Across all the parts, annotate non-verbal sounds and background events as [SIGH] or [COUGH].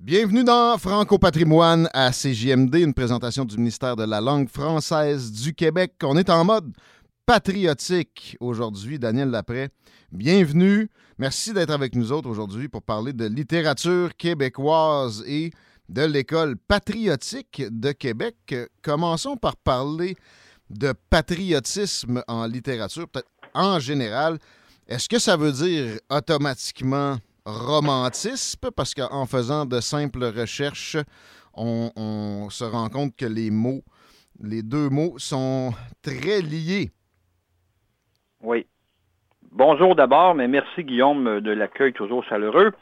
Bienvenue dans Franco Patrimoine à CJMD, une présentation du ministère de la langue française du Québec. On est en mode patriotique aujourd'hui. Daniel Lapré, bienvenue. Merci d'être avec nous autres aujourd'hui pour parler de littérature québécoise et de l'école patriotique de Québec. Commençons par parler de patriotisme en littérature, peut-être en général. Est-ce que ça veut dire automatiquement romantisme? Parce qu'en faisant de simples recherches, on, se rend compte que les mots, les deux mots sont très liés. Oui. Bonjour d'abord, mais merci Guillaume de l'accueil toujours chaleureux.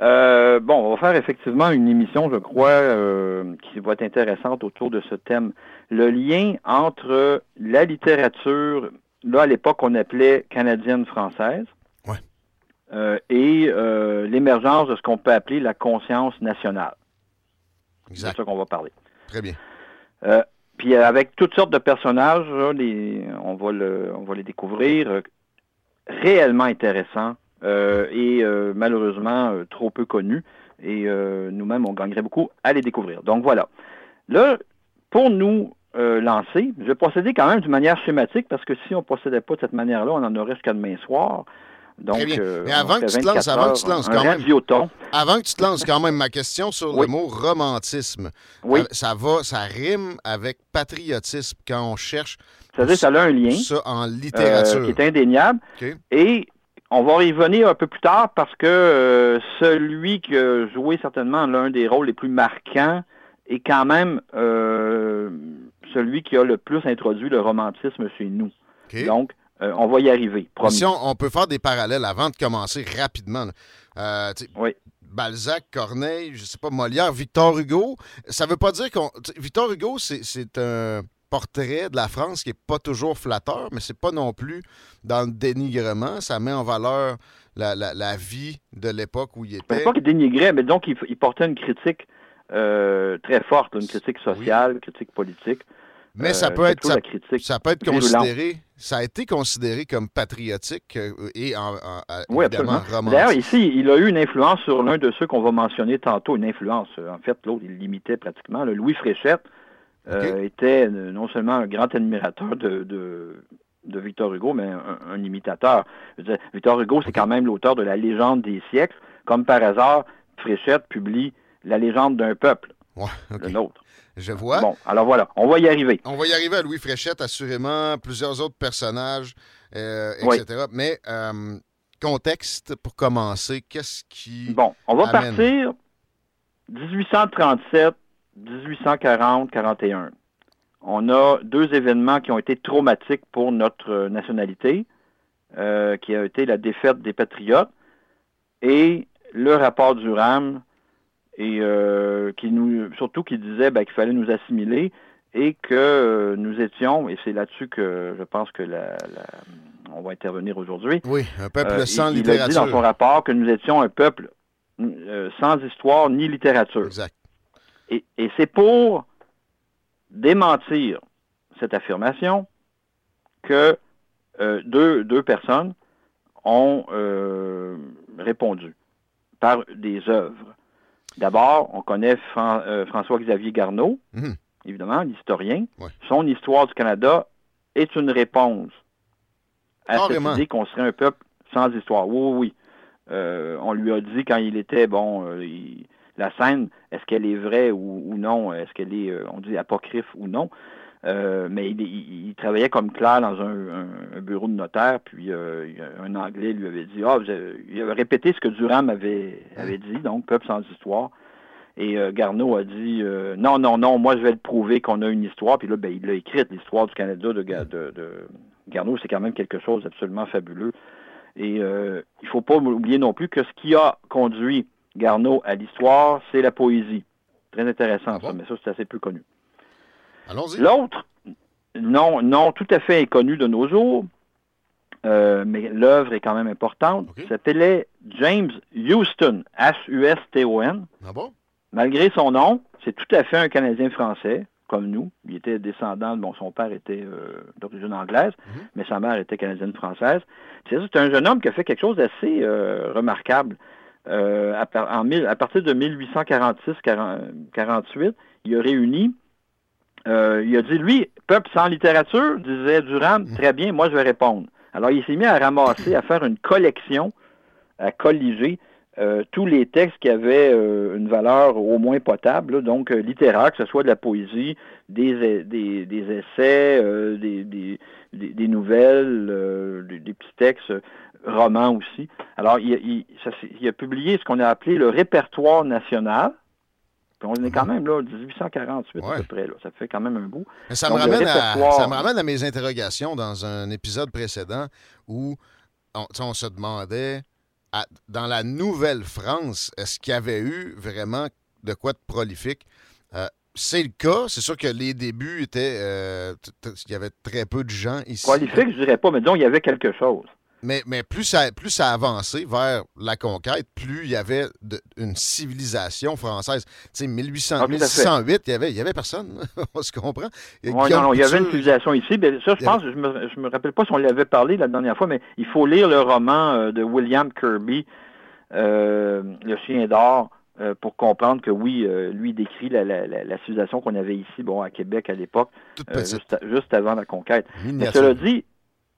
Euh, bon, on va faire effectivement une émission, je crois, euh, qui va être intéressante autour de ce thème. Le lien entre la littérature, là à l'époque on appelait canadienne-française. Euh, et euh, l'émergence de ce qu'on peut appeler la conscience nationale. C'est de ça qu'on va parler. Très bien. Euh, puis avec toutes sortes de personnages, là, les- on, va le, on va les découvrir, réellement intéressants et malheureusement trop peu connus. Et nous-mêmes, on gagnerait beaucoup à les découvrir. Donc voilà. Là, pour nous euh, lancer, je vais procéder quand même d'une manière schématique parce que si on ne procédait pas de cette manière-là, on en aurait jusqu'à demain soir. Donc, Très bien. euh, Mais avant que tu te lances, 24 avant que tu te lances quand même. Avant que tu te lances, quand même, ma question sur le mot romantisme. Oui, Ça va, ça rime avec patriotisme quand on cherche c'est-à-dire que ça a un lien. ça en euh, littérature. qui est indéniable. Et on va y revenir un peu plus tard parce que euh, celui qui a joué certainement l'un des rôles les plus marquants est quand même euh, celui qui a le plus introduit le romantisme chez nous. Donc, euh, on va y arriver, promis. Si on, on peut faire des parallèles avant de commencer rapidement. Euh, Oui. Balzac, Corneille, je sais pas, Molière, Victor Hugo. Ça veut pas dire qu'on. Victor Hugo, c'est un portrait de la France qui est pas toujours flatteur, mais c'est pas non plus dans le dénigrement. Ça met en valeur la, la- la vie de l'époque où il était. pas qu'il dénigrait, mais donc il, il portait une critique euh, très forte, une critique sociale, une critique politique. Mais ça Euh, peut c'est être. Ça, ça peut être considéré. Ça a été considéré comme patriotique euh, et en, Oui, évidemment. D'ailleurs, ici, il a eu une influence sur l'un de ceux qu'on va mentionner tantôt, une influence. euh, En fait, l'autre, il l'imitait pratiquement. Le Louis Fréchette euh, était non seulement un grand admirateur de, de, de Victor Hugo, mais un, un imitateur. Dire, Victor Hugo, c'est quand même l'auteur de La légende des siècles. Comme par hasard, Fréchette publie La légende d'un peuple, Ouais, OK. le nôtre. Je vois. Bon, alors voilà, on va y arriver. On va y arriver à Louis Fréchette, assurément, plusieurs autres personnages, euh, Oui. etc. Mais euh, contexte pour commencer, qu'est-ce qui. Bon, on va partir 1837, 1840, 41. On a deux événements qui ont été traumatiques pour notre nationalité, euh, qui a été la défaite des Patriotes et le rapport du RAM, et euh, qui nous, surtout qui disait ben, qu'il fallait nous assimiler et que euh, nous étions, et c'est là-dessus que je pense que la, la- on va intervenir aujourd'hui, Oui, un peuple euh, sans il, il a dit dans littérature. son rapport que nous étions un peuple euh, sans histoire ni littérature. Exact. Et, et c'est pour démentir cette affirmation que euh, deux, deux personnes ont euh, répondu par des œuvres. D'abord, on connaît Fran- euh, François-Xavier Garneau, Mhm. évidemment, l'historien. Ouais. Son histoire du Canada est une réponse à cette idée qu'on serait un peuple sans histoire. Oui, oui, oui. on lui a dit quand il était, bon, la scène, est-ce qu'elle est vraie ou, non, est-ce qu'elle est, on dit, apocryphe ou non? Mais il, travaillait comme clair dans un, bureau de notaire, puis un Anglais lui avait dit, ah, il avait répété ce que Durham avait, avait dit, donc Peuple sans histoire. Et euh, Garneau a dit euh, non, non, non, moi je vais le prouver qu'on a une histoire. Puis là, ben, il a écrit l'histoire du Canada de, de, Garneau. C'est quand même quelque chose d'absolument fabuleux. Et euh, il ne faut pas oublier non plus que ce qui a conduit Garneau à l'histoire, c'est la poésie. Très intéressant, ah ça, mais ça, c'est assez peu connu. Allons-y. L'autre, non, non, tout à fait inconnu de nos jours, mais l'œuvre est quand même importante, s'appelait James Houston, H-U-S-T-O-N. Ah bon? Malgré son nom, c'est tout à fait un Canadien français, comme nous. Il était descendant, bon, son père était euh, d'origine anglaise, mhm. mais sa mère était canadienne française. C'est un jeune homme qui a fait quelque chose d'assez euh, remarquable. Euh, à, partir de 1846-48, il a réuni, il a dit, lui, peuple sans littérature, disait Durham, mhm. très bien, moi je vais répondre. Alors il s'est mis à ramasser, à faire une collection, à colliger euh, tous les textes qui avaient euh, une valeur au moins potable, donc euh, littéraire, que ce soit de la poésie, des, des, des essais, des, des, des, nouvelles, des, petits textes, romans aussi. Alors, il, il, il a publié ce qu'on a appelé le répertoire national. Puis on est quand même là, 1848 à peu près. Là. Ça fait quand même un bout. ça, me ramène à, ça me ramène à mes interrogations dans un épisode précédent où on, on se demandait dans la Nouvelle-France, est-ce qu'il y avait eu vraiment de quoi de prolifique? Euh, c'est le cas. C'est sûr que les débuts étaient. Euh, il y avait très peu de gens ici. Prolifique, je dirais pas, mais disons, il y avait quelque chose. Mais, mais plus, ça, plus ça avançait vers la conquête, plus il y avait une civilisation française. Tu sais, 1800, 1608, il y avait, il y avait personne, [LAUGHS] on se comprend. non, non, il y avait une civilisation ici. Mais ça, je pense, je me, je me rappelle pas si on l'avait parlé la dernière fois, mais il faut lire le roman euh, de William Kirby, euh, Le chien d'or, euh, pour comprendre que oui, lui décrit la, la, la, civilisation qu'on avait ici, bon, à Québec à l'époque, juste, juste, avant la conquête. Mais cela dit,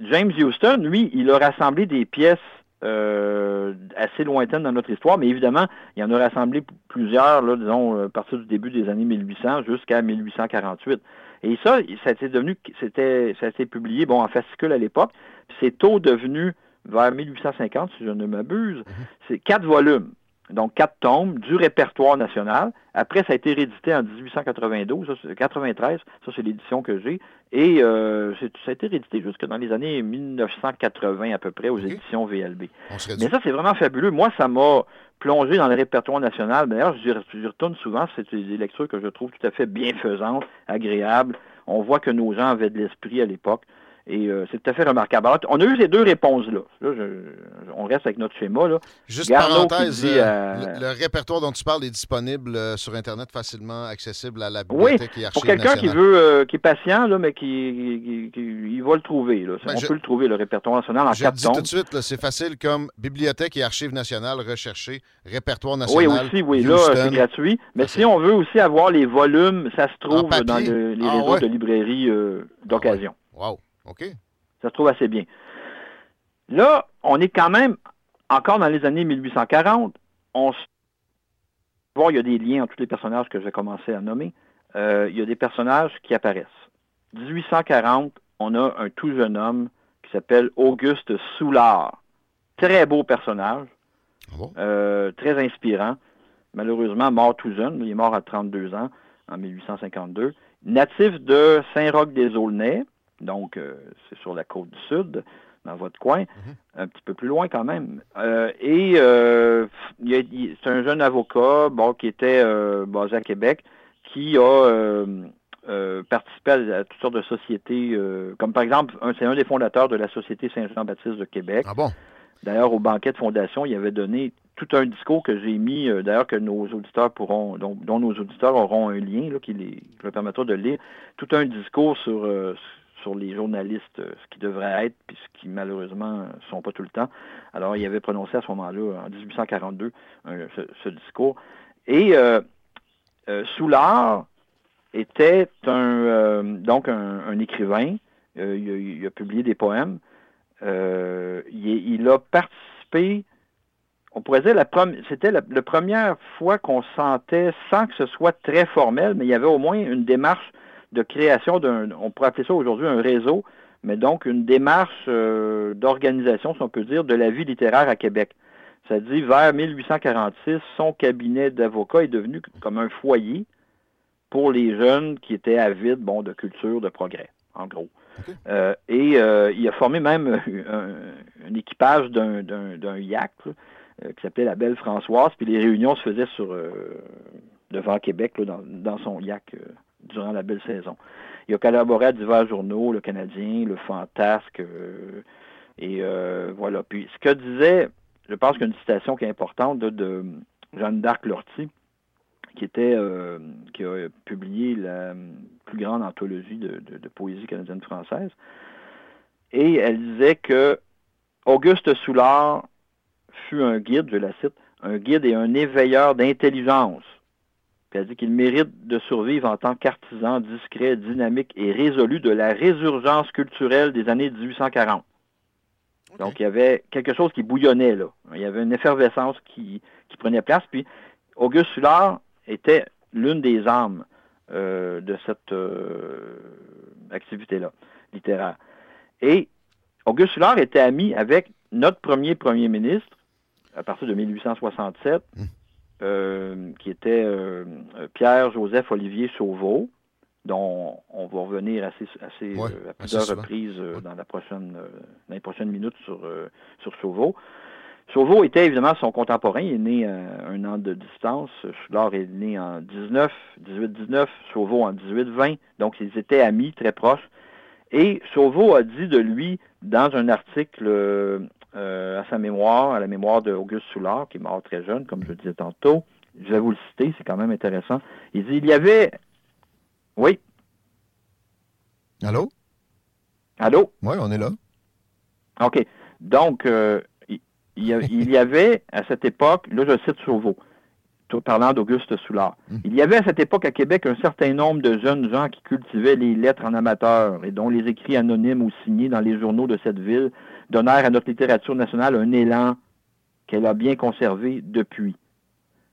James Houston, lui, il a rassemblé des pièces euh, assez lointaines dans notre histoire, mais évidemment, il en a rassemblé plusieurs, là, disons, euh, à partir du début des années 1800 jusqu'à 1848. Et ça, ça a été devenu, c'était, ça a été publié, bon, en fascicule à l'époque. C'est tôt devenu, vers 1850, si je ne m'abuse, mhm. c'est quatre volumes donc quatre tomes du répertoire national. Après, ça a été réédité en 1892, ça, 93, ça c'est l'édition que j'ai, et euh, ça a été réédité jusque dans les années 1980 à peu près aux éditions VLB. Mais ça, c'est vraiment fabuleux. Moi, ça m'a plongé dans le répertoire national. D'ailleurs, j'y retourne souvent. C'est des lectures que je trouve tout à fait bienfaisantes, agréables. On voit que nos gens avaient de l'esprit à l'époque. Et euh, c'est tout à fait remarquable. Alors, on a eu ces deux réponses-là. on reste avec notre schéma. Là. Juste parenthèse, euh, le, répertoire dont tu parles est disponible euh, sur Internet facilement accessible à la bibliothèque oui, Pour quelqu'un qui veut, qui est patient, là, mais qui, il va le trouver. Là. Ben, on peut le trouver, le répertoire national, en je quatre dis tout de suite, c'est facile comme Bibliothèque et Archives nationales, rechercher Répertoire national. Oui, aussi, oui, là, c'est gratuit. Mais si on veut aussi avoir les volumes, ça se trouve dans les ah, réseaux de librairies d'occasion. Ah, wow. OK? Ça se trouve assez bien. Là, on est quand même encore dans les années 1840. On voir, il y a des liens entre tous les personnages que je vais commencer à nommer. Euh, il y a des personnages qui apparaissent. 1840, on a un tout jeune homme qui s'appelle Auguste Soulard. Très beau personnage, ah euh, très inspirant. Malheureusement, mort tout jeune. Il est mort à 32 ans, en 1852. Natif de Saint-Roch-des-Aulnay, donc, euh, c'est sur la côte du sud, dans votre coin, mhm. un petit peu plus loin quand même. Euh, et euh, c'est un jeune avocat bon, qui était basé à Québec, qui a participé à, toutes sortes de sociétés, comme par exemple, c'est un des fondateurs de la Société Saint-Jean-Baptiste de Québec. Ah bon? D'ailleurs, au banquet de fondation, il avait donné tout un discours que j'ai mis, d'ailleurs que nos auditeurs pourront, dont, nos auditeurs auront un lien qui, les, leur permettra de lire, tout un discours sur, sur les journalistes, euh, ce qui devrait être, puis ce qui malheureusement ne sont pas tout le temps. Alors, il avait prononcé à ce moment-là, en 1842, ce, discours. Et euh, euh, Soulard était un donc un, écrivain. il, a, publié des poèmes. Il, a participé on pourrait dire, la c'était la, première fois qu'on sentait, sans que ce soit très formel, mais il y avait au moins une démarche de création d'un, on pourrait appeler ça aujourd'hui un réseau, mais donc une démarche euh, d'organisation, si on peut dire, de la vie littéraire à Québec. Ça dit, vers 1846, son cabinet d'avocat est devenu comme un foyer pour les jeunes qui étaient avides, bon, de culture, de progrès, en gros. Euh, et euh, il a formé même [LAUGHS] un, équipage d'un, d'un, yak qui s'appelait la Belle Françoise, puis les réunions se faisaient sur devant Québec dans, dans, son yak durant la belle saison. Il a collaboré à divers journaux, le Canadien, le Fantasque, euh, et euh, voilà. Puis ce que disait, je pense qu'une citation qui est importante de, Jeanne d'Arc Lortie, qui était euh, qui a publié la plus grande anthologie de, poésie canadienne française. Et elle disait que Auguste Soulard fut un guide, je la cite, un guide et un éveilleur d'intelligence dit qu'il mérite de survivre en tant qu'artisan discret, dynamique et résolu de la résurgence culturelle des années 1840. Donc, il y avait quelque chose qui bouillonnait là. Il y avait une effervescence qui, prenait place. Puis, Auguste Sullard était l'une des âmes euh, de cette euh, activité-là, littéraire. Et Auguste Sullard était ami avec notre premier premier ministre à partir de 1867. Euh, qui était euh, Pierre-Joseph Olivier Sauveau, dont on va revenir assez, assez euh, à plusieurs reprises dans, la prochaine, dans les prochaines minutes sur, sur Sauveau. Sauveau était évidemment son contemporain, il est né à un an de distance. Soulard est né en 19, 18-19, Sauveau en 18-20, donc ils étaient amis très proches. Et Sauveau a dit de lui, dans un article euh, à sa mémoire, à la mémoire d'Auguste Soulard, qui est mort très jeune, comme je le disais tantôt. Je vais vous le citer, c'est quand même intéressant. Il dit, il y avait... Oui? Allô? Allô? Oui, on est là. OK. Donc, euh, il, y avait à cette époque, là je cite Sauveau, parlant d'Auguste Soulard. Hmm. Il y avait à cette époque à Québec un certain nombre de jeunes gens qui cultivaient les lettres en amateur et dont les écrits anonymes ou signés dans les journaux de cette ville donnèrent à notre littérature nationale un élan qu'elle a bien conservé depuis.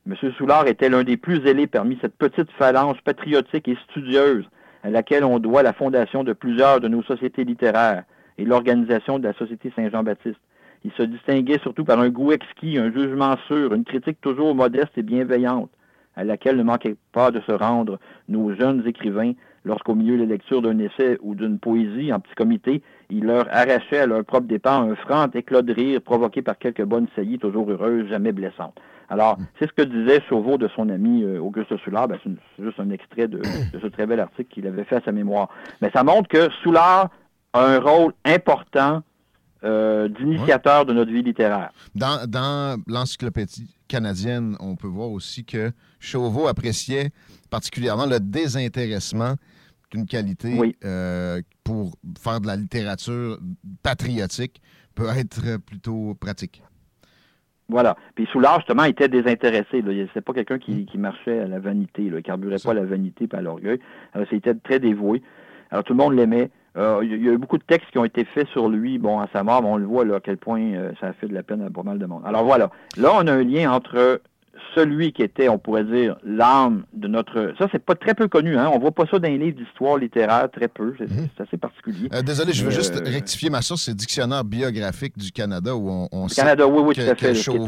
M. Soulard était l'un des plus zélés parmi cette petite phalange patriotique et studieuse à laquelle on doit la fondation de plusieurs de nos sociétés littéraires et l'organisation de la Société Saint-Jean-Baptiste. Il se distinguait surtout par un goût exquis, un jugement sûr, une critique toujours modeste et bienveillante, à laquelle ne manquait pas de se rendre nos jeunes écrivains lorsqu'au milieu de la lecture d'un essai ou d'une poésie en petit comité, il leur arrachait à leur propre départ un franc éclat de rire provoqué par quelques bonnes saillies toujours heureuses, jamais blessantes. Alors, mm. c'est ce que disait Chauveau de son ami euh, Auguste Soulard. Ben, c'est juste un extrait de, ce très bel article qu'il avait fait à sa mémoire. Mais ça montre que Soulard a un rôle important euh, d'initiateur de notre vie littéraire. Dans, dans l'encyclopédie canadienne, on peut voir aussi que Chauveau appréciait particulièrement le désintéressement qu'une qualité euh, pour faire de la littérature patriotique peut être plutôt pratique. Voilà. Puis Soulard, justement, était désintéressé. C'est pas quelqu'un qui, marchait à la vanité. Là. Il carburait pas à la vanité et à l'orgueil. Alors, c'était très dévoué. Alors, tout le monde l'aimait. Euh, il y a eu beaucoup de textes qui ont été faits sur lui, bon, à sa mort, mais on le voit là, à quel point euh, ça a fait de la peine à pas mal de monde. Alors voilà, là, on a un lien entre celui qui était, on pourrait dire, l'âme de notre... Ça, c'est pas très peu connu, hein? On voit pas ça dans les livres d'histoire littéraire, très peu. C'est mhm. assez particulier. Euh, désolé, je veux juste rectifier ma source. C'est Dictionnaire biographique du Canada où on, on sait Canada, oui, oui, que, fait, Chauveau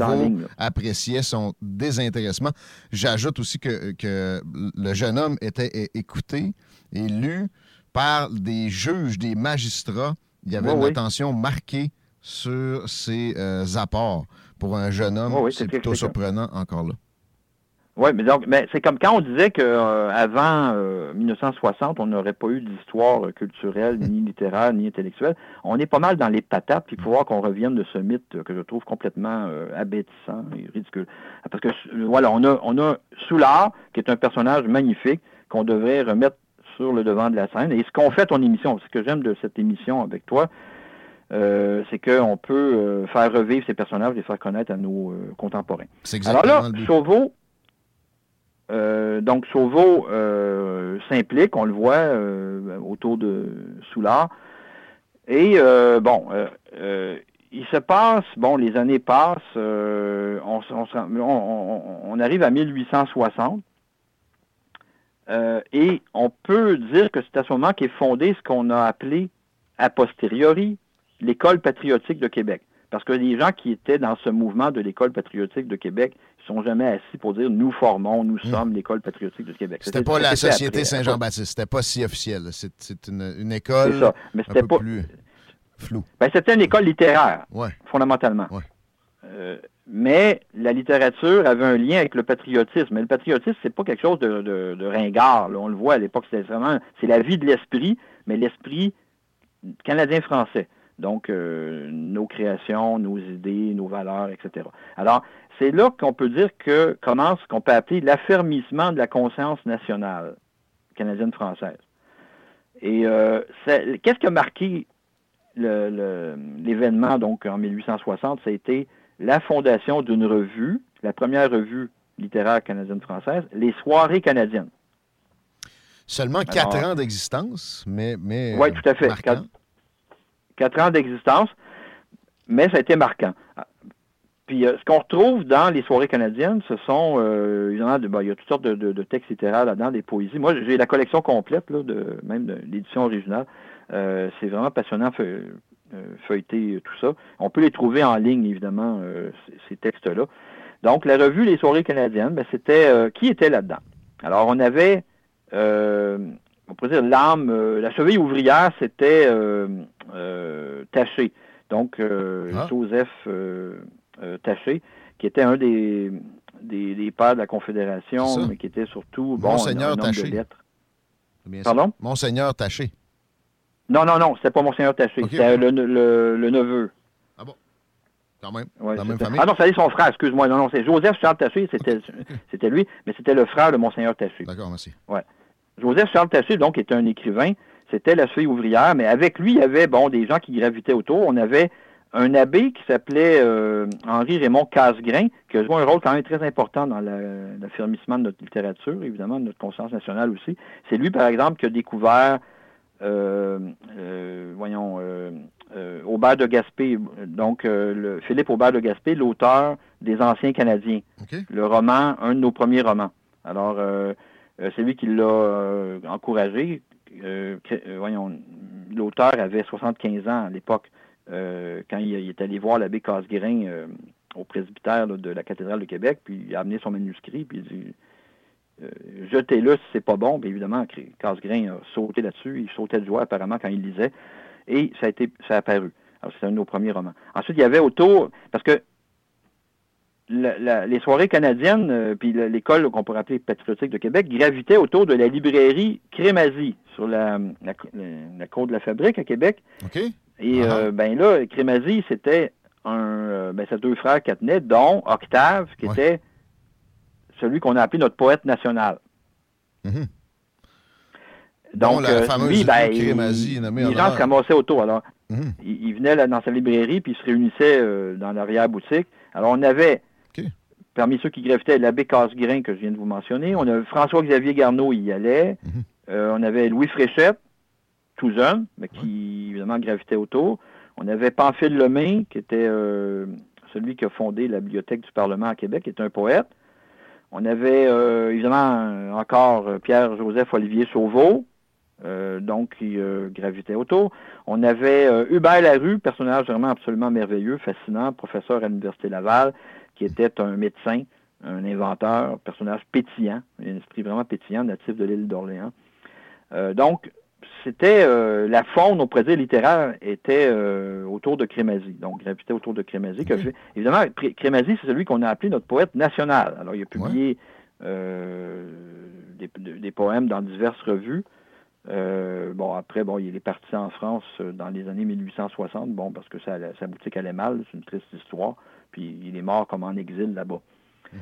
appréciait son désintéressement. J'ajoute aussi que, que le jeune homme était écouté et lu par des juges, des magistrats. Il y avait une attention marquée sur ses euh, apports. Pour un jeune homme, c'est plutôt surprenant encore là. Oui, mais donc, mais c'est comme quand on disait qu'avant euh, 1960, euh, on n'aurait pas eu d'histoire culturelle, ni [LAUGHS] littéraire, ni intellectuelle. On est pas mal dans les patates, puis il faut voir qu'on revienne de ce mythe que je trouve complètement abétissant et ridicule. Parce que voilà, on a, on a Soulard, qui est un personnage magnifique, qu'on devrait remettre sur le devant de la scène. Et ce qu'on fait ton émission, ce que j'aime de cette émission avec toi, euh, c'est qu'on peut euh, faire revivre ces personnages et les faire connaître à nos euh, contemporains. Alors là, Chauveau, donc Chauveau s'implique, on le voit autour de Soulard. Et bon, il se passe, bon, les années passent, on, on, on, arrive à 1860, euh, et on peut dire que c'est à ce moment qu'est fondé ce qu'on a appelé a posteriori l'école patriotique de Québec. Parce que les gens qui étaient dans ce mouvement de l'école patriotique de Québec ne sont jamais assis pour dire nous formons, nous hmm. sommes l'école patriotique de Québec. C'était pas la Société Saint-Jean-Baptiste, c'était pas si officiel. C'est une, école ça. Mais un peu pas... plus flou. Ben, c'était une école littéraire, fondamentalement. Euh, mais la littérature avait un lien avec le patriotisme. Mais le patriotisme, c'est pas quelque chose de, ringard. On le voit à l'époque, c'est vraiment c'est la vie de l'esprit, mais l'esprit canadien-français. Donc, euh, nos créations, nos idées, nos valeurs, etc. Alors, c'est là qu'on peut dire que commence ce qu'on peut appeler l'affermissement de la conscience nationale canadienne-française. Et euh, qu'est-ce qui a marqué l'événement, donc en 1860, ça la fondation d'une revue, la première revue littéraire canadienne-française, les Soirées canadiennes. Seulement quatre ans d'existence, mais, mais. Oui, tout à fait. Quatre, ans d'existence, mais ça a été marquant. Puis euh, ce qu'on retrouve dans les soirées canadiennes, ce sont euh, ben, il y a toutes sortes de, textes littéraires là-dedans, des poésies. Moi, j'ai la collection complète, là, de, même de l'édition originale. Euh, c'est vraiment passionnant feuilleter tout ça. On peut les trouver en ligne, évidemment, ces textes-là. Donc, la revue Les soirées canadiennes, ben, c'était qui était là-dedans? Alors, on avait euh, on pourrait dire l'âme, euh, la cheville ouvrière, c'était euh, Taché. Donc, ah. Joseph Taché, qui était un des, des, pères de la Confédération, mais qui était surtout bon, Monseigneur un, homme de lettres. Pardon? Monseigneur Taché. Non, non, non, c'était pas Monseigneur Taché, c'était le, le, neveu. Ah bon? Quand même? dans la même famille? Ah non, c'est son frère, excuse-moi. Non, non, c'est Joseph Charles Taché, c'était [LAUGHS] c'était lui, mais c'était le frère de Monseigneur Taché. D'accord, merci. Ouais. Joseph Charles Taché, donc, était un écrivain. C'était la fille ouvrière, mais avec lui, il y avait, bon, des gens qui gravitaient autour. On avait un abbé qui s'appelait euh, Henri Raymond Casgrain, qui a joué un rôle quand même très important dans l'affirmissement de notre littérature, évidemment, de notre conscience nationale aussi. C'est lui, par exemple, qui a découvert, voyons, Aubert de Gaspé, donc le, Philippe Aubert de Gaspé, l'auteur des Anciens Canadiens. Le roman, un de nos premiers romans. Alors, euh, c'est lui qui l'a euh, encouragé. Euh, voyons, l'auteur avait 75 ans à l'époque quand il, est allé voir l'abbé Casgrain au presbytère de la cathédrale de Québec, puis il a amené son manuscrit, puis il dit jetez-le si c'est pas bon. Bien évidemment, Casgrain a sauté là-dessus, il sautait de joie apparemment quand il lisait, et ça a été ça a apparu. Alors c'est un de nos premiers romans. Ensuite, il y avait autour, parce que les soirées canadiennes, euh, puis l'école qu'on pourrait appeler patriotique de Québec, gravitaient autour de la librairie Crémazie sur la, la, côte de la fabrique à Québec. Et uh-huh. euh, ben là, Crémazie, c'était un euh, ben, deux frères Catenet, dont Octave, qui était celui qu'on a appelé notre poète national. Mm-hmm. Donc, la fameuse lui, ben, Crémazie, les gens se ramassaient autour. Alors, mm-hmm. il, venait dans sa librairie, puis il se réunissait dans l'arrière-boutique. Alors, on avait Parmi ceux qui gravitaient, l'abbé Casgrain, que je viens de vous mentionner. On a François-Xavier Garneau, il y allait. Mhm. Euh, on avait Louis Fréchette, tout jeune, mais qui, évidemment, gravitait autour. On avait Pamphile Lemay, qui était euh, celui qui a fondé la Bibliothèque du Parlement à Québec, qui est un poète. On avait, euh, évidemment, encore Pierre-Joseph Olivier Sauveau, donc qui gravitait autour. On avait Hubert Larue, personnage vraiment absolument merveilleux, fascinant, professeur à l'Université Laval, qui était un médecin, un inventeur, personnage pétillant, un esprit vraiment pétillant, natif de l'île d'Orléans. Euh, donc, c'était euh, la faune, on pourrait dire, littéraire était euh, autour de Crémazie. Donc, gravitait autour de Crémazie. évidemment, Crémazie, c'est celui qu'on a appelé notre poète national. Alors, il a publié des, poèmes dans diverses revues. bon, après, bon, il est parti en France dans les années 1860, bon, parce que sa boutique allait mal, c'est une triste histoire puis il est mort comme en exil là-bas. Mhm.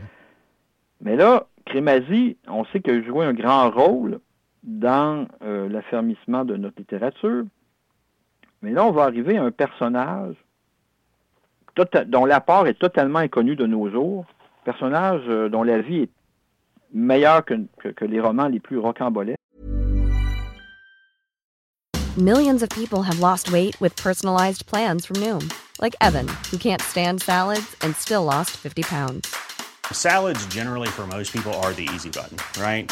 Mais là, Crémazie, on sait qu'il a joué un grand rôle dans euh, l'affermissement de notre littérature. Mais là, on va arriver à un personnage dont l'apport est totalement inconnu de nos jours, personnage euh, dont la vie est meilleure que, que, que les romans les plus rocambolesques. Millions of people have lost weight with personalized plans from Noom. Like Evan, who can't stand salads and still lost 50 pounds. Salads, generally, for most people, are the easy button, right?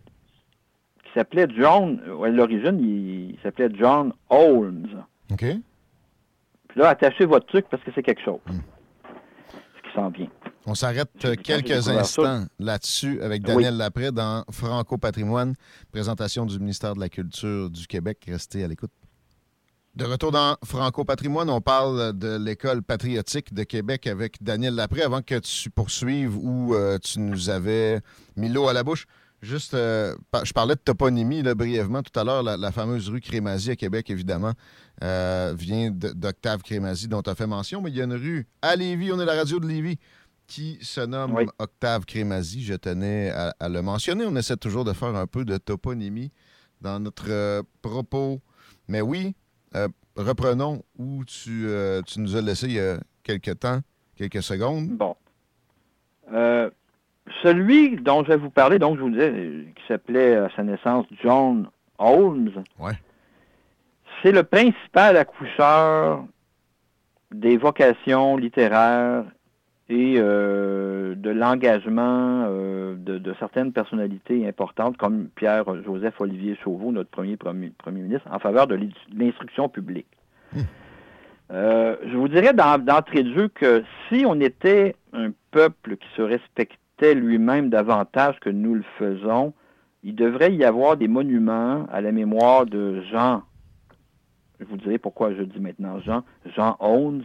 qui s'appelait John, à l'origine, il, il s'appelait John Holmes. OK. Puis là, attachez votre truc parce que c'est quelque chose. Ce qui s'en vient. On s'arrête euh, quelques instants là-dessus avec Daniel Lapré dans Franco Patrimoine, présentation du ministère de la Culture du Québec. Restez à l'écoute. De retour dans Franco Patrimoine, on parle de l'école patriotique de Québec avec Daniel Lapré. Avant que tu poursuives où euh, tu nous avais mis l'eau à la bouche, juste, euh, je parlais de toponymie là, brièvement tout à l'heure. La, la fameuse rue Crémazie à Québec, évidemment, euh, vient d'Octave Crémazie dont tu as fait mention. Mais il y a une rue à Lévis, on est la radio de Lévis, qui se nomme Oui. Octave Crémazie. Je tenais à, à le mentionner. On essaie toujours de faire un peu de toponymie dans notre euh, propos. Mais oui, reprenons où tu, tu nous as laissé il y a quelques temps, quelques secondes. Bon. Celui dont je vais vous parler, donc je vous disais, euh, qui s'appelait à sa naissance John Holmes, Ouais. c'est le principal accoucheur des vocations littéraires et euh, de l'engagement euh, de, de certaines personnalités importantes comme Pierre-Joseph Olivier Chauveau, notre premier, premier premier ministre, en faveur de l'in- l'instruction publique. Euh, je vous dirais d'en- d'entrée de jeu que si on était un peuple qui se respectait lui-même davantage que nous le faisons, il devrait y avoir des monuments à la mémoire de Jean. Je vous dirai pourquoi je dis maintenant Jean, Jean Holmes,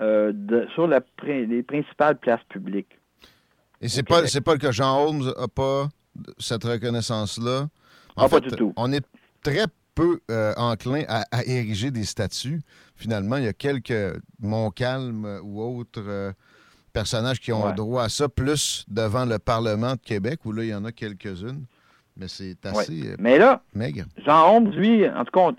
euh, sur la les principales places publiques. Et c'est pas, c'est pas que Jean Holmes n'a pas cette reconnaissance-là. En Ah, pas du tout. on est très peu euh, enclin à, à ériger des statues. Finalement, il y a quelques Montcalm ou autres euh, personnages qui ont Ouais. droit à ça, plus devant le Parlement de Québec, où là, il y en a quelques-unes. Mais c'est assez euh, Mais là, maigre. Jean Holmes, lui, en tout cas,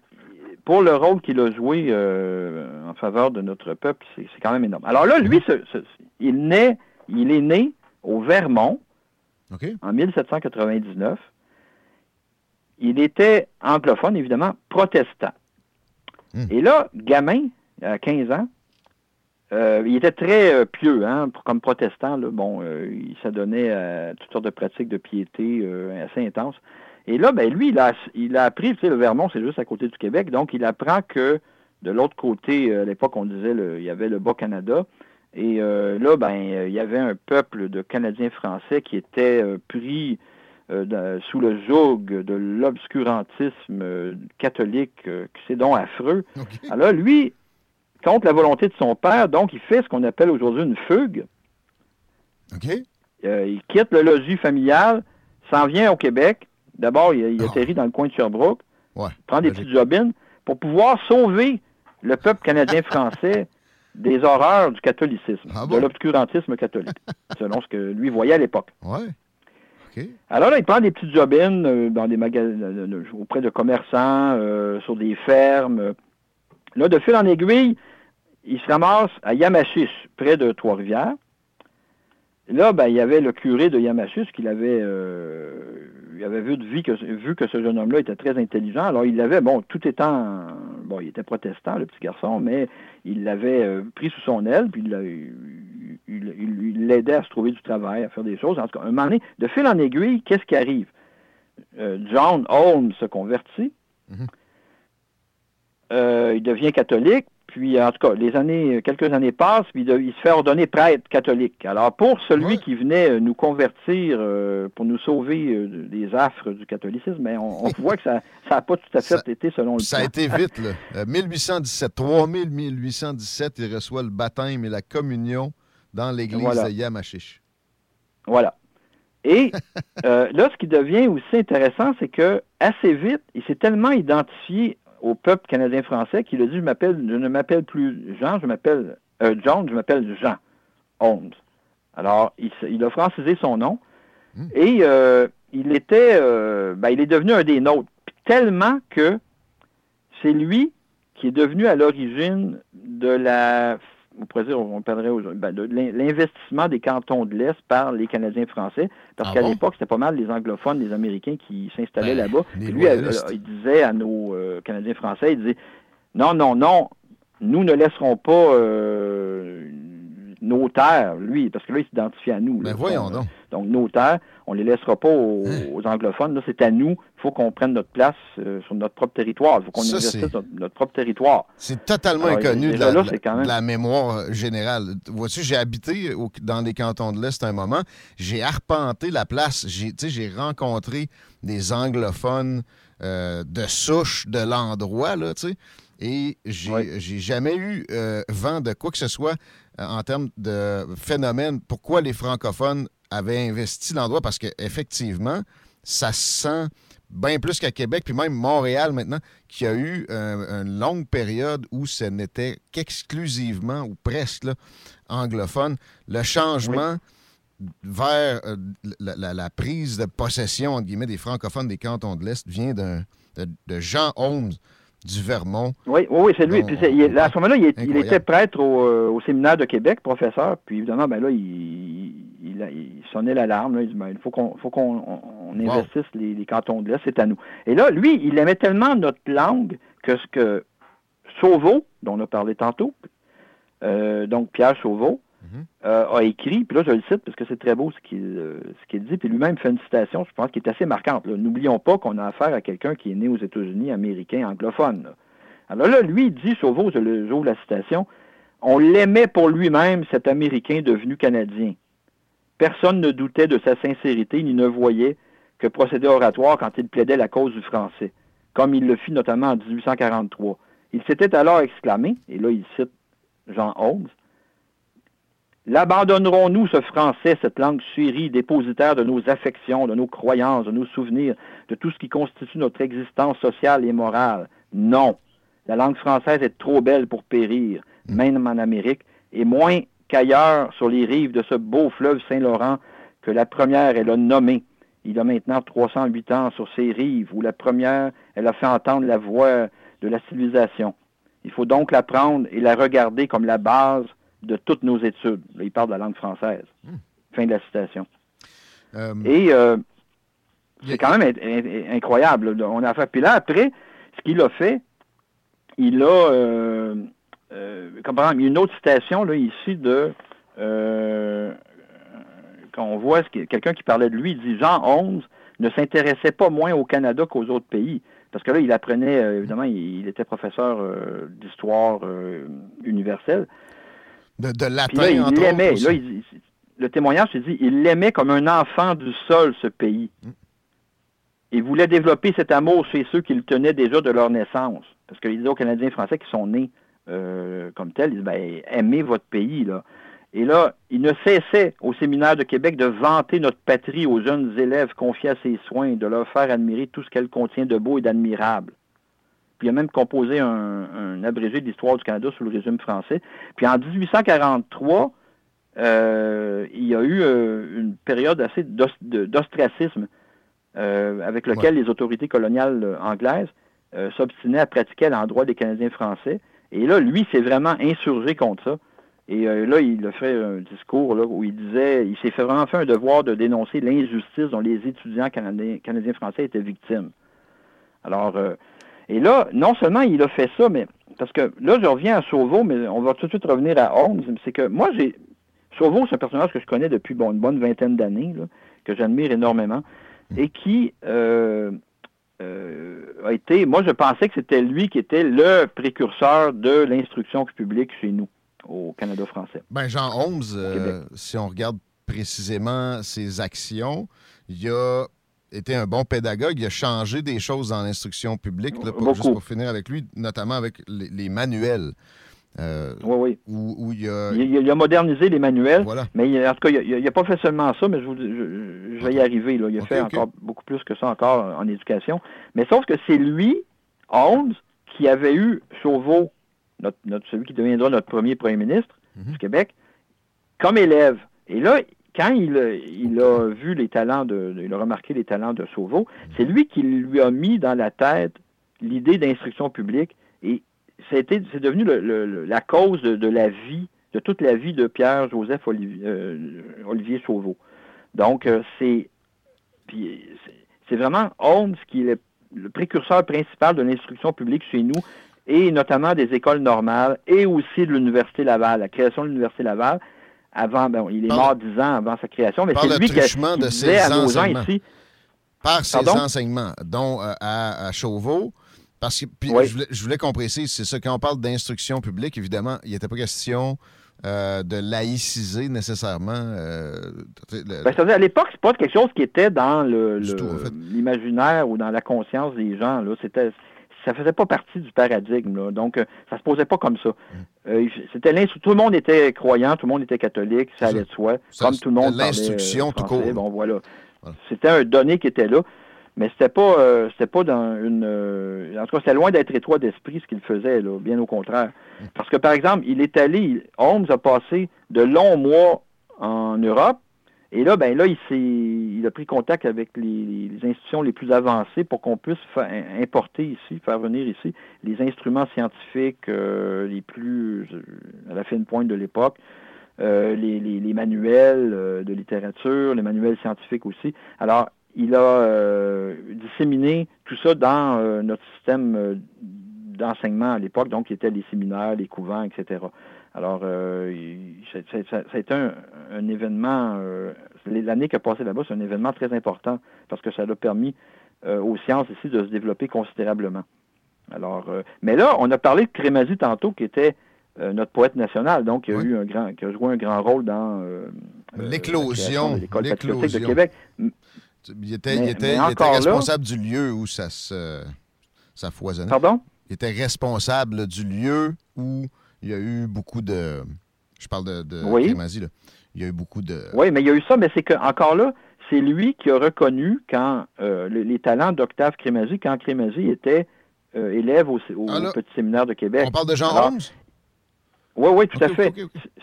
pour le rôle qu'il a joué euh, en faveur de notre peuple, c'est quand même énorme. Alors là, lui, ce- ce- il, naît, il est né au Vermont en 1799. Il était anglophone, évidemment, protestant. Hmm. Et là, gamin, à 15 ans, euh, il était très euh, pieux, hein, pour- comme protestant. Là, bon, euh, il s'adonnait à toutes sortes de pratiques de piété euh, assez intenses. Et là, ben lui, il a, il a appris, tu sais, le Vermont, c'est juste à côté du Québec, donc il apprend que de l'autre côté, à l'époque, on disait, le- il y avait le Bas-Canada, et euh, là, ben, il y avait un peuple de Canadiens français qui était pris euh, sous le joug de l'obscurantisme catholique, euh, que c'est donc affreux. [LAUGHS] Alors, lui, contre la volonté de son père, donc il fait ce qu'on appelle aujourd'hui une fugue. OK? Euh, il quitte le logis familial, s'en vient au Québec. D'abord, il, il Ah. atterrit dans le coin de Sherbrooke, Ouais. prend des petites jobines pour pouvoir sauver le peuple canadien-français [LAUGHS] des horreurs du catholicisme, Ah de l'obscurantisme catholique, [LAUGHS] selon ce que lui voyait à l'époque. Ouais. Alors là, il prend des petites jobines euh, dans des magasins, auprès de commerçants, euh, sur des fermes. Là, de fil en aiguille, il se ramasse à Yamachiche, près de Trois-Rivières. Là, ben, il y avait le curé de Yamachiche qui l'avait, euh, avait vu, de vie que, vu que ce jeune homme-là était très intelligent. Alors, il l'avait, bon, tout étant, bon, il était protestant, le petit garçon, mais il l'avait euh, pris sous son aile, puis il l'aidait à se trouver du travail, à faire des choses. En tout cas, un moment donné, de fil en aiguille, qu'est-ce qui arrive? Euh, John Holmes se convertit. Mhm. Euh, il devient catholique. puis en tout cas, les années, quelques années passent, puis il, se fait ordonner prêtre catholique. Alors pour celui qui venait euh, nous convertir, euh, pour nous sauver euh, des affres du catholicisme, mais on, voit que ça n'a pas tout à [LAUGHS] fait été selon le Ça a été vite, là. 1817, 3000 1817, il reçoit le baptême et la communion dans l'église de Yamachiche. Voilà. Et là, ce qui devient aussi intéressant, c'est que assez vite, il s'est tellement identifié au peuple canadien-français qu'il a dit je m'appelle, je ne m'appelle plus Jean, je m'appelle euh, John, je m'appelle Jean Holmes. Alors, il, a francisé son nom hmm. et euh, il était, euh, ben, il est devenu un des nôtres, tellement que c'est lui qui est devenu à l'origine de la on pourrait dire, on parlerait ben, de l'investissement des cantons de l'Est par les Canadiens français, parce ah qu'à l'époque, c'était pas mal les anglophones, les Américains qui s'installaient ben, là-bas. Lui, il disait à nos euh, Canadiens français, il disait, non, non, non, nous ne laisserons pas euh, nos terres, lui, parce que là, il s'identifie à nous. Mais ben, voyons donc. Donc, nos terres, on ne les laissera pas aux, hein? anglophones. Là, c'est à nous. Il faut qu'on prenne notre place euh, sur notre propre territoire. Il faut qu'on investisse notre, notre, propre territoire. C'est totalement inconnu de la, mémoire générale. Vois-tu, j'ai habité dans les cantons de l'Est un moment. J'ai arpenté la place. J'ai rencontré des anglophones euh, de souche de l'endroit, là, tu sais. Et j'ai jamais eu euh, vent de quoi que ce soit euh, en termes de phénomène. Pourquoi les francophones avaient investi l'endroit? Parce qu'effectivement, ça se sent bien plus qu'à Québec, puis même Montréal maintenant, qui a eu une longue période où ce n'était qu'exclusivement ou presque anglophone. Le changement vers euh, la, prise de possession, entre guillemets, des francophones des cantons de l'Est vient de Jean Holmes, du Vermont. Oui, oui, c'est lui. à ce moment-là, il, était prêtre euh, au, séminaire de Québec, professeur. Puis évidemment, ben là, il, sonnait l'alarme. Il dit ben, il faut qu'on investisse les, cantons de l'Est, c'est à nous. Et là, lui, il aimait tellement notre langue que ce que Sauveau, dont on a parlé tantôt, euh, donc Pierre Sauveau, Euh, a écrit, puis là je le cite parce que c'est très beau ce qu'il euh, dit, puis lui-même fait une citation, je pense, qui est assez marquante. N'oublions pas qu'on a affaire à quelqu'un qui est né aux États-Unis, américain, anglophone. Alors là, lui, il dit, Sauveau, je j'ouvre la citation, on l'aimait pour lui-même, cet Américain devenu Canadien. Personne ne doutait de sa sincérité ni ne voyait que procédé oratoire quand il plaidait la cause du français, comme il le fit notamment en 1843. Il s'était alors exclamé, et là il cite Jean Holmes, L'abandonnerons-nous, ce français, cette langue chérie, dépositaire de nos affections, de nos croyances, de nos souvenirs, de tout ce qui constitue notre existence sociale et morale? Non. La langue française est trop belle pour périr, mm. même en Amérique, et moins qu'ailleurs sur les rives de ce beau fleuve Saint-Laurent que la première, elle a nommé. Il a maintenant 308 ans sur ces rives, où la première, elle a fait entendre la voix de la civilisation. Il faut donc la prendre et la regarder comme la base de toutes nos études. il parle de la langue française. Hmm. Fin de la citation. Euh, Et euh, c'est quand même incroyable. On a fait. Puis là, après, ce qu'il a fait, il a, euh, comme par exemple, une autre citation là, ici de quand on voit quelqu'un qui parlait de lui, il dit Jean XI ne s'intéressait pas moins au Canada qu'aux autres pays. Parce que là, il apprenait, évidemment, il, était professeur d'histoire universelle. De, latin, il l'aimait. le témoignage, c'est dit, il l'aimait comme un enfant du sol, ce pays. Mm. Il voulait développer cet amour chez ceux qui le tenaient déjà de leur naissance. Parce qu'il disait aux Canadiens français qui sont nés euh, comme tels, il disait, ben, aimez votre pays, là. Et là, il ne cessait au séminaire de Québec de vanter notre patrie aux jeunes élèves confiés à ses soins, de leur faire admirer tout ce qu'elle contient de beau et d'admirable. Puis il a même composé un, abrégé de l'histoire du Canada sous le régime français. Puis en 1843, euh, il y a eu euh, une période assez d'ostracisme euh, avec lequel les autorités coloniales anglaises s'obstinaient à pratiquer à l'endroit des Canadiens français. Et là, lui, s'est vraiment insurgé contre ça. Et là, il a fait un discours où il disait, il s'est fait vraiment fait un devoir de dénoncer l'injustice dont les étudiants canadiens, canadiens français étaient victimes. Alors, et là, non seulement il a fait ça, mais parce que là, je reviens à Sauveau, mais on va tout de suite revenir à Holmes. C'est que moi, j'ai. Sauveau, c'est un personnage que je connais depuis bon, une bonne vingtaine d'années, que j'admire énormément, et qui, euh, a été, moi je pensais que c'était lui qui était le précurseur de l'instruction publique chez nous, au Canada français. Ben Jean Holmes, si on regarde précisément ses actions, il a été un bon pédagogue, il a changé des choses dans l'instruction publique, pour, juste pour finir avec lui, notamment avec les manuels. Euh, oui, oui. Où, il, a... Il, a modernisé les manuels, mais en tout cas, il n'a pas fait seulement ça, mais je, je, vais y arriver. Là. Il a fait encore beaucoup plus que ça encore en éducation. Mais sauf que c'est lui, Holmes, qui avait eu Chauveau, notre, celui qui deviendra notre premier premier ministre mhm. du Québec, comme élève. Et là, quand il, a vu les talents de, il a remarqué les talents de Chauveau, mhm. c'est lui qui lui a mis dans la tête l'idée d'instruction publique et c'est devenu la cause de, la vie, de toute la vie de Pierre-Joseph Olivier, euh, Chauveau. Donc, euh, c'est c'est vraiment Holmes qui est le précurseur principal de l'instruction publique chez nous, et notamment des écoles normales, et aussi de l'Université Laval, la création de l'Université Laval. Avant, ben, il est mort dix ans avant sa création, mais c'est lui qui, a, de ses à nos gens ici. Par ses enseignements, dont euh, à Chauveau, parce que puis je, voulais, qu'on précise, c'est ça, quand on parle d'instruction publique, évidemment, il n'était pas question euh, de laïciser nécessairement. Euh, ben, à l'époque, c'est pas quelque chose qui était dans l'imaginaire le, ou dans la conscience des gens. Là. C'était, ça faisait pas partie du paradigme. Donc, euh, ça se posait pas comme ça. Hum. c'était tout le monde était croyant, tout le monde était catholique, ça allait de soi, comme tout le monde L'instruction tout court. Bon, voilà. C'était un donné qui était là. Mais c'était pas euh, c'était pas dans une euh, en tout cas c'était loin d'être étroit d'esprit ce qu'il faisait là, bien au contraire. Mm. Parce que par exemple, il est allé Holmes a passé de longs mois en Europe et là ben là il s'est il a pris contact avec les, institutions les plus avancées pour qu'on puisse importer ici, faire venir ici les instruments scientifiques euh, les plus à la fine pointe de l'époque. les, les, manuels de littérature, les manuels scientifiques aussi. Alors, il a euh, disséminé tout ça dans euh, notre système euh, d'enseignement à l'époque, donc qui était les séminaires, les couvents, etc. Alors, ça, a été un, événement, l'année qui a passé là-bas, c'est un événement très important parce que ça a permis aux sciences ici de se développer considérablement. Alors, mais là, on a parlé de Crémazie tantôt, qui était notre poète national, donc qui a eu un grand, qui a joué un grand rôle dans l'éclosion de l'école patriotique de Québec. Il était, responsable du lieu où ça, se, ça foisonnait. Pardon? Il était responsable du lieu où il y a eu beaucoup de. Je parle de, de oui. là. Il y a eu beaucoup de. Oui, mais il y a eu ça, mais c'est que encore là, c'est lui qui a reconnu quand euh, les, talents d'Octave Crémazie, quand Crémazie était euh, élève au, ah, Petit Séminaire de Québec. On parle de Jean Holmes? Oui, oui, tout à fait.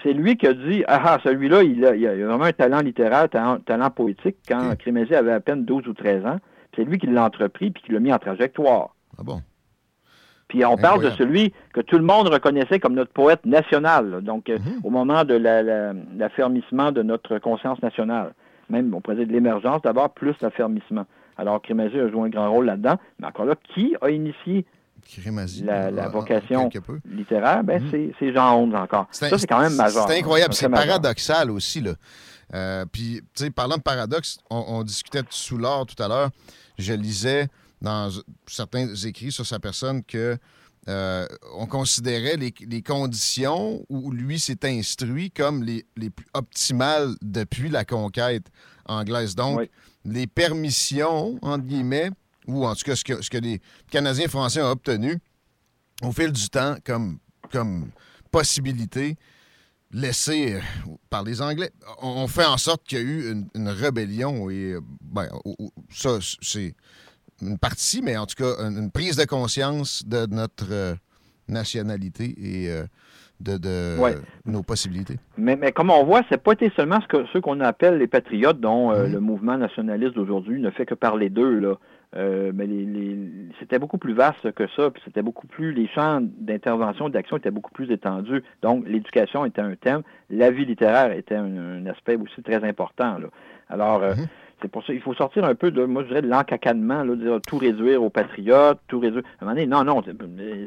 C'est lui qui a dit Ah, ah celui-là, il a, il a, vraiment un talent littéraire, un talent, poétique, quand okay. avait à peine 12 ou 13 ans. C'est lui qui l'a entrepris puis qui l'a mis en trajectoire. Ah bon? Puis on parle de celui que tout le monde reconnaissait comme notre poète national, donc euh, mhm. au moment de l'affermissement de notre conscience nationale. Même, on pourrait dire de l'émergence d'abord, plus l'affermissement. Alors, Crémazie a joué un grand rôle là-dedans. Mais encore là, qui a initié la, vocation littéraire, ben, mhm. c'est Jean Holmes encore. Ça, c'est quand même majeur. C'est incroyable. C'est paradoxal aussi. Là. Euh, puis, tu sais, parlant de paradoxe, on, discutait sous l'or tout à l'heure. Je lisais dans certains écrits sur sa personne que euh, on considérait les, conditions où lui s'est instruit comme les, plus optimales depuis la conquête anglaise. Donc, les permissions, entre guillemets, ou en tout cas ce que, ce que les Canadiens français ont obtenu au fil du temps comme, comme possibilité laissée euh, par les Anglais. On fait en sorte qu'il y a eu une, rébellion et euh, ben, ça, c'est une partie, mais en tout cas, une, prise de conscience de notre euh, nationalité et de, nos possibilités. Mais, mais, comme on voit, c'est pas été seulement ce que, ceux qu'on appelle les patriotes, dont mm-hmm. le mouvement nationaliste d'aujourd'hui ne fait que parler d'eux. Là. Euh, mais les, c'était beaucoup plus vaste que ça, puis c'était beaucoup plus, les champs d'intervention, d'action étaient beaucoup plus étendus. Donc, l'éducation était un thème, la vie littéraire était un, aspect aussi très important. Là. Alors, euh, mhm. C'est pour ça il faut sortir un peu de, moi je dirais, de l'encacanement, de dire tout réduire aux patriotes, tout réduire. À un moment donné, non, non,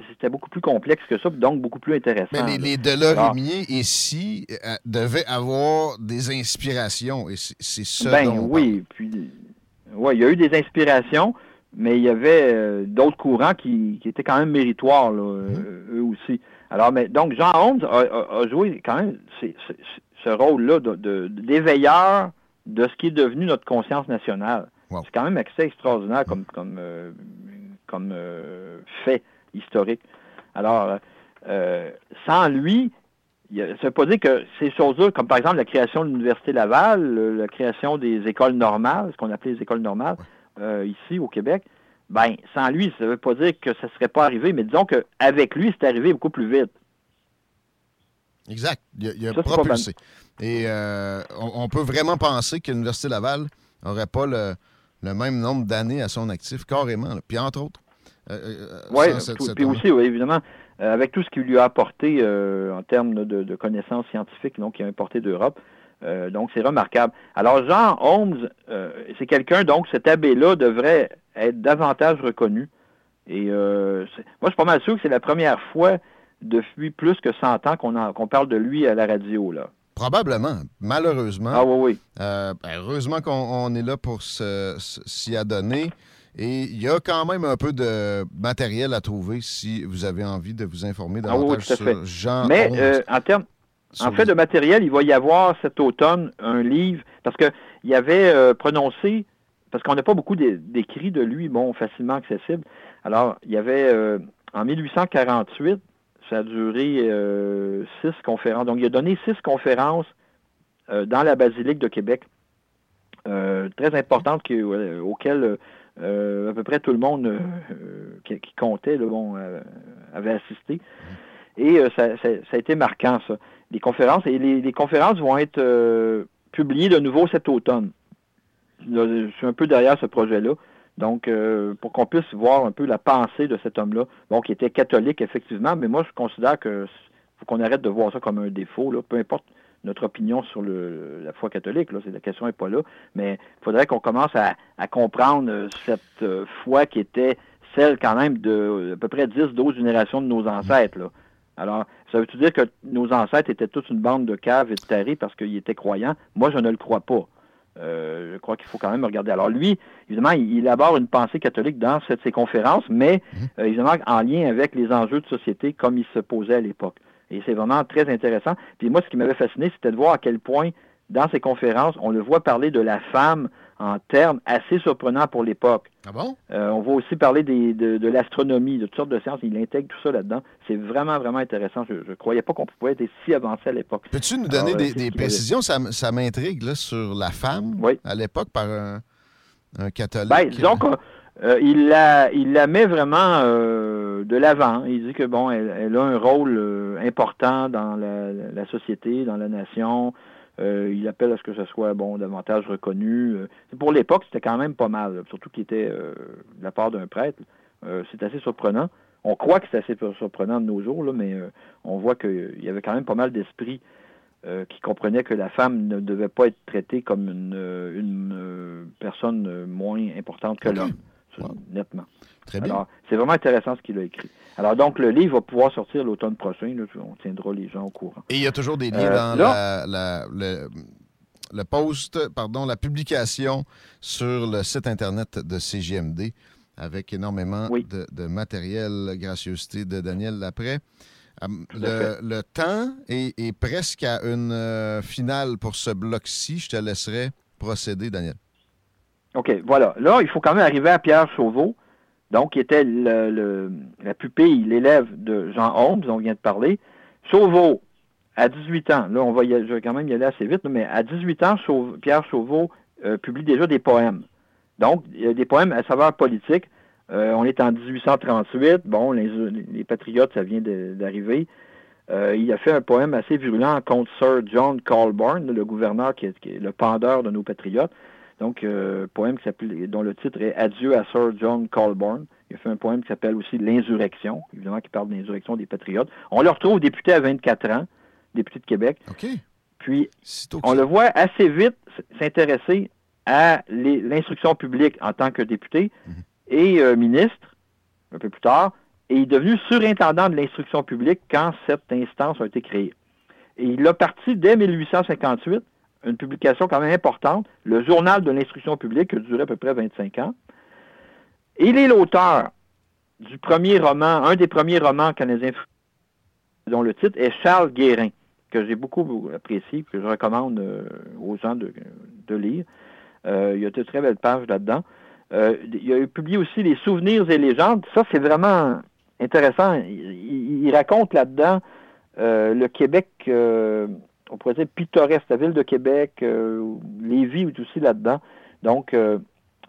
c'était beaucoup plus complexe que ça, donc beaucoup plus intéressant. Mais les, les Delors-Rémier ici euh, devaient avoir des inspirations, et c'est ça. Ben oui, puis oui, il y a eu des inspirations, mais il y avait euh, d'autres courants qui, étaient quand même méritoires, euh, mm-hmm. eux aussi. Alors, mais donc Jean Holmes a, joué quand même ce rôle-là d'éveilleur de, ce qui est devenu notre conscience nationale. C'est quand même assez extraordinaire comme, comme, euh, comme fait historique. Alors, sans lui, ça ne veut pas dire que ces choses-là, comme par exemple la création de l'Université Laval, la création des écoles normales, ce qu'on appelait les écoles normales, euh, ici au Québec, ben sans lui, ça ne veut pas dire que ça ne serait pas arrivé, mais disons qu'avec lui, c'est arrivé beaucoup plus vite. Exact. Il a, propulsé. Et euh, on, peut vraiment penser que l'Université Laval n'aurait pas le, même nombre d'années à son actif, carrément. Puis entre autres. Euh, oui, puis aussi, évidemment, avec tout ce qu'il lui a apporté en termes de, connaissances scientifiques, donc, qui a importé d'Europe, euh, donc, c'est remarquable. Alors, Jean Holmes, euh, c'est quelqu'un, donc, cet abbé-là devrait être davantage reconnu. Et euh, moi, je suis pas mal sûr que c'est la première fois depuis plus que 100 ans qu'on parle de lui à la radio, là. Probablement, malheureusement. Ah oui, oui. Ben, heureusement qu'on est là pour s'y adonner. Et il y a quand même un peu de matériel à trouver si vous avez envie de vous informer ah davantage sur Jean Mais en termes en fait, de matériel, il va y avoir cet automne un livre, parce qu'il y avait euh, prononcé, parce qu'on n'a pas beaucoup d'écrits de lui, bon, facilement accessible. Alors, il y avait, euh, en 1848, ça a duré euh, six conférences. Donc, il a donné six conférences dans la basilique de Québec, très importantes auxquelles à peu près tout le monde qui, comptait bon, avait assisté. Et ça, a été marquant, ça les conférences. Et les, conférences vont être euh, publiées de nouveau cet automne. Je suis un peu derrière ce projet-là. Donc, euh, pour qu'on puisse voir un peu la pensée de cet homme-là, bon, qui était catholique, effectivement, mais moi, je considère que faut qu'on arrête de voir ça comme un défaut, là, peu importe notre opinion sur le, la foi catholique, là, la question n'est pas là, mais il faudrait qu'on commence à, comprendre euh, cette foi qui était celle quand même de à peu près 10-12 générations de nos ancêtres. Là. Alors, ça veut-tu dire que nos ancêtres étaient toute une bande de caves et de taris parce qu'ils étaient croyants? Moi, je ne le crois pas. Euh, je crois qu'il faut quand même regarder. Alors lui, évidemment, il, élabore une pensée catholique dans cette, ces conférences, mais mhm. euh, évidemment en lien avec les enjeux de société comme ils se posaient à l'époque. Et c'est vraiment très intéressant. Puis moi, ce qui m'avait fasciné, c'était de voir à quel point, dans ces conférences, on le voit parler de la femme en termes assez surprenants pour l'époque. Ah bon? Euh, on va aussi parler de, l'astronomie, de toutes sortes de sciences. Il intègre tout ça là-dedans. C'est vraiment, vraiment intéressant. Je ne croyais pas qu'on pouvait être si avancé à l'époque. Peux-tu nous donner des, euh, précisions? Ça, ça m'intrigue sur la femme à l'époque par un, catholique. Ben, disons euh, la, il la met vraiment de l'avant. Il dit que bon, elle, a un rôle important dans la, société, dans la nation. Euh, il appelle à ce que ce soit bon davantage reconnu. Euh, pour l'époque, c'était quand même pas mal, surtout qu'il était euh, de la part d'un prêtre. c'est assez surprenant. On croit que c'est assez surprenant de nos jours, là, mais on voit qu'il y avait quand même pas mal d'esprit qui comprenait que la femme ne devait pas être traitée comme une, personne moins importante que l'homme, nettement. Alors, c'est vraiment intéressant ce qu'il a écrit. Alors, donc, le livre va pouvoir sortir l'automne prochain. on tiendra les gens au courant. Et il y a toujours des liens euh, dans la, le, post, pardon, la publication sur le site Internet de CGMD avec énormément de, matériel, gracieuseté de Daniel Laprès. Euh, le, temps est, presque à une euh, finale pour ce bloc-ci. Je te laisserai procéder, Daniel. OK, voilà. Là, il faut quand même arriver à Pierre Chauveau donc qui était la pupille, l'élève de Jean Holmes, dont on vient de parler. Chauveau, à 18 ans, là, on va je vais quand même y aller assez vite, mais à 18 ans, Pierre Chauveau euh, publie déjà des poèmes. Donc, des poèmes à saveur politique. Euh, on est en 1838. Bon, les, patriotes, ça vient d'arriver. Euh, il a fait un poème assez virulent contre Sir John Colborne, le gouverneur qui est, qui est le pendeur de nos patriotes. Donc, euh, poème qui dont le titre est Adieu à Sir John Colborne. Il a fait un poème qui s'appelle aussi L'insurrection, évidemment, qui parle de l'insurrection des patriotes. On le retrouve député à 24 ans, député de Québec. OK. Puis, on le voit assez vite s'intéresser à l'instruction publique en tant que député mhm. et euh, ministre, un peu plus tard, et il est devenu surintendant de l'instruction publique quand cette instance a été créée. Et il a parti dès 1858 une publication quand même importante, le Journal de l'instruction publique, qui a duré à peu près 25 ans. Il est l'auteur du premier roman, un des premiers romans canadiens dont le titre est Charles Guérin, que j'ai beaucoup apprécié, que je recommande euh, aux gens de, lire. Euh, il y a de très belles pages là-dedans. Euh, il a publié aussi Les souvenirs et légendes. Ça, c'est vraiment intéressant. Il, raconte là-dedans le Québec, on pourrait dire pittoresque, la ville de Québec, Lévis est aussi là-dedans. Donc,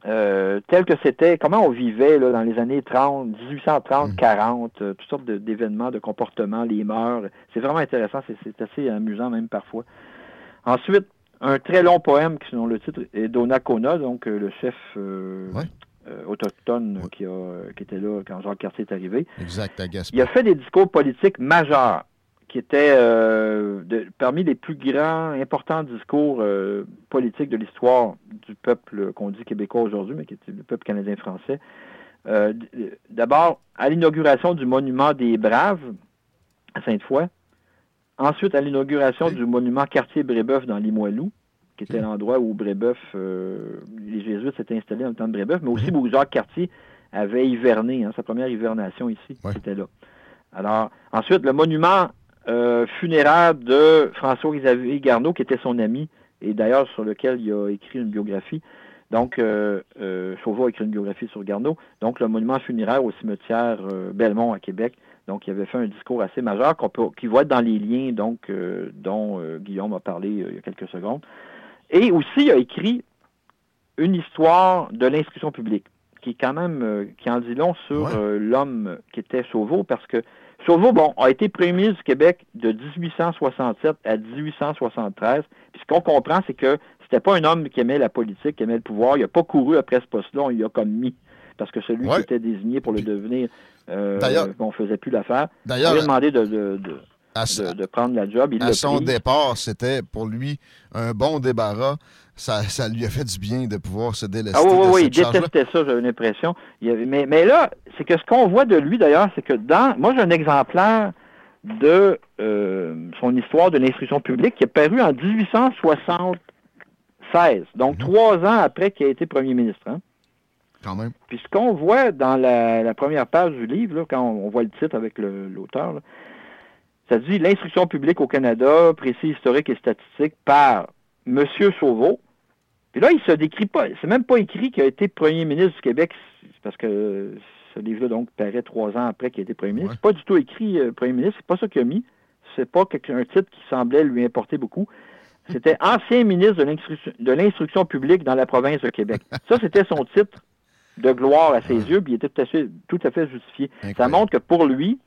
euh, tel que c'était, comment on vivait là, dans les années 30, 1830, 40, toutes sortes d'événements, de, comportements, les mœurs. C'est vraiment intéressant, c'est assez amusant même parfois. Ensuite, un très long poème qui, selon le titre, est Donnacona, donc euh, le chef euh, autochtone qui, a, qui était là quand Jean Cartier est arrivé. Exact, à Il a fait des discours politiques majeurs qui était euh, parmi les plus grands, importants discours euh, politiques de l'histoire du peuple qu'on dit québécois aujourd'hui, mais qui était le peuple canadien-français. Euh, d'abord, à l'inauguration du monument des Braves à Sainte-Foy. Ensuite, à l'inauguration du monument Cartier-Brébeuf dans Limoilou, qui était l'endroit où Brébeuf, les Jésuites s'étaient installés dans le temps de Brébeuf, mais aussi où Jacques Cartier avait hiverné, hein, sa première hivernation ici, c'était là. Alors, ensuite, le monument euh, funéraire de François-Xavier Garneau, qui était son ami, et d'ailleurs sur lequel il a écrit une biographie. Donc, euh, euh, Chauveau a écrit une biographie sur Garneau. Donc, le monument funéraire au cimetière euh, Belmont à Québec. Donc, il avait fait un discours assez majeur qui va être dans les liens donc dont Guillaume a parlé il y a quelques secondes. Et aussi, il a écrit une histoire de l'instruction publique, qui est quand même, qui en dit long sur l'homme qui était Chauveau, parce que Chauveau, bon, a été premier ministre du Québec de 1867 à 1873. Puis ce qu'on comprend, c'est que c'était pas un homme qui aimait la politique, qui aimait le pouvoir. Il n'a pas couru après ce poste-là, on y a comme mis. Parce que celui qui était désigné pour le devenir, euh, on faisait plus l'affaire. D'ailleurs, il a demandé de, de, prendre la job. à son départ, c'était pour lui un bon débarras ça, lui a fait du bien de pouvoir se délester. Ah oui, oui, oui, il détestait ça, j'avais l'impression. Mais, mais là, c'est que ce qu'on voit de lui, d'ailleurs, c'est que dans. Moi, j'ai un exemplaire de euh, son histoire de l'instruction publique qui est paru en 1876, donc mhm. trois ans après qu'il ait été premier ministre. Hein. Quand même. Puis ce qu'on voit dans la, première page du livre, quand on, voit le titre avec l'auteur, ça dit L'instruction publique au Canada, précis historique et statistique par M. Chauveau, puis là, il se décrit pas. C'est même pas écrit qu'il a été premier ministre du Québec, parce que ce livre-là, donc, paraît trois ans après qu'il a été premier ministre. C'est pas du tout écrit euh, premier ministre, c'est pas ça qu'il a mis. C'est pas un titre qui semblait lui importer beaucoup. C'était [LAUGHS] ancien ministre de l'instruction publique dans la province de Québec. Ça, c'était son titre de gloire à ses yeux, puis il était tout à fait, tout à fait justifié. Ça montre que pour lui,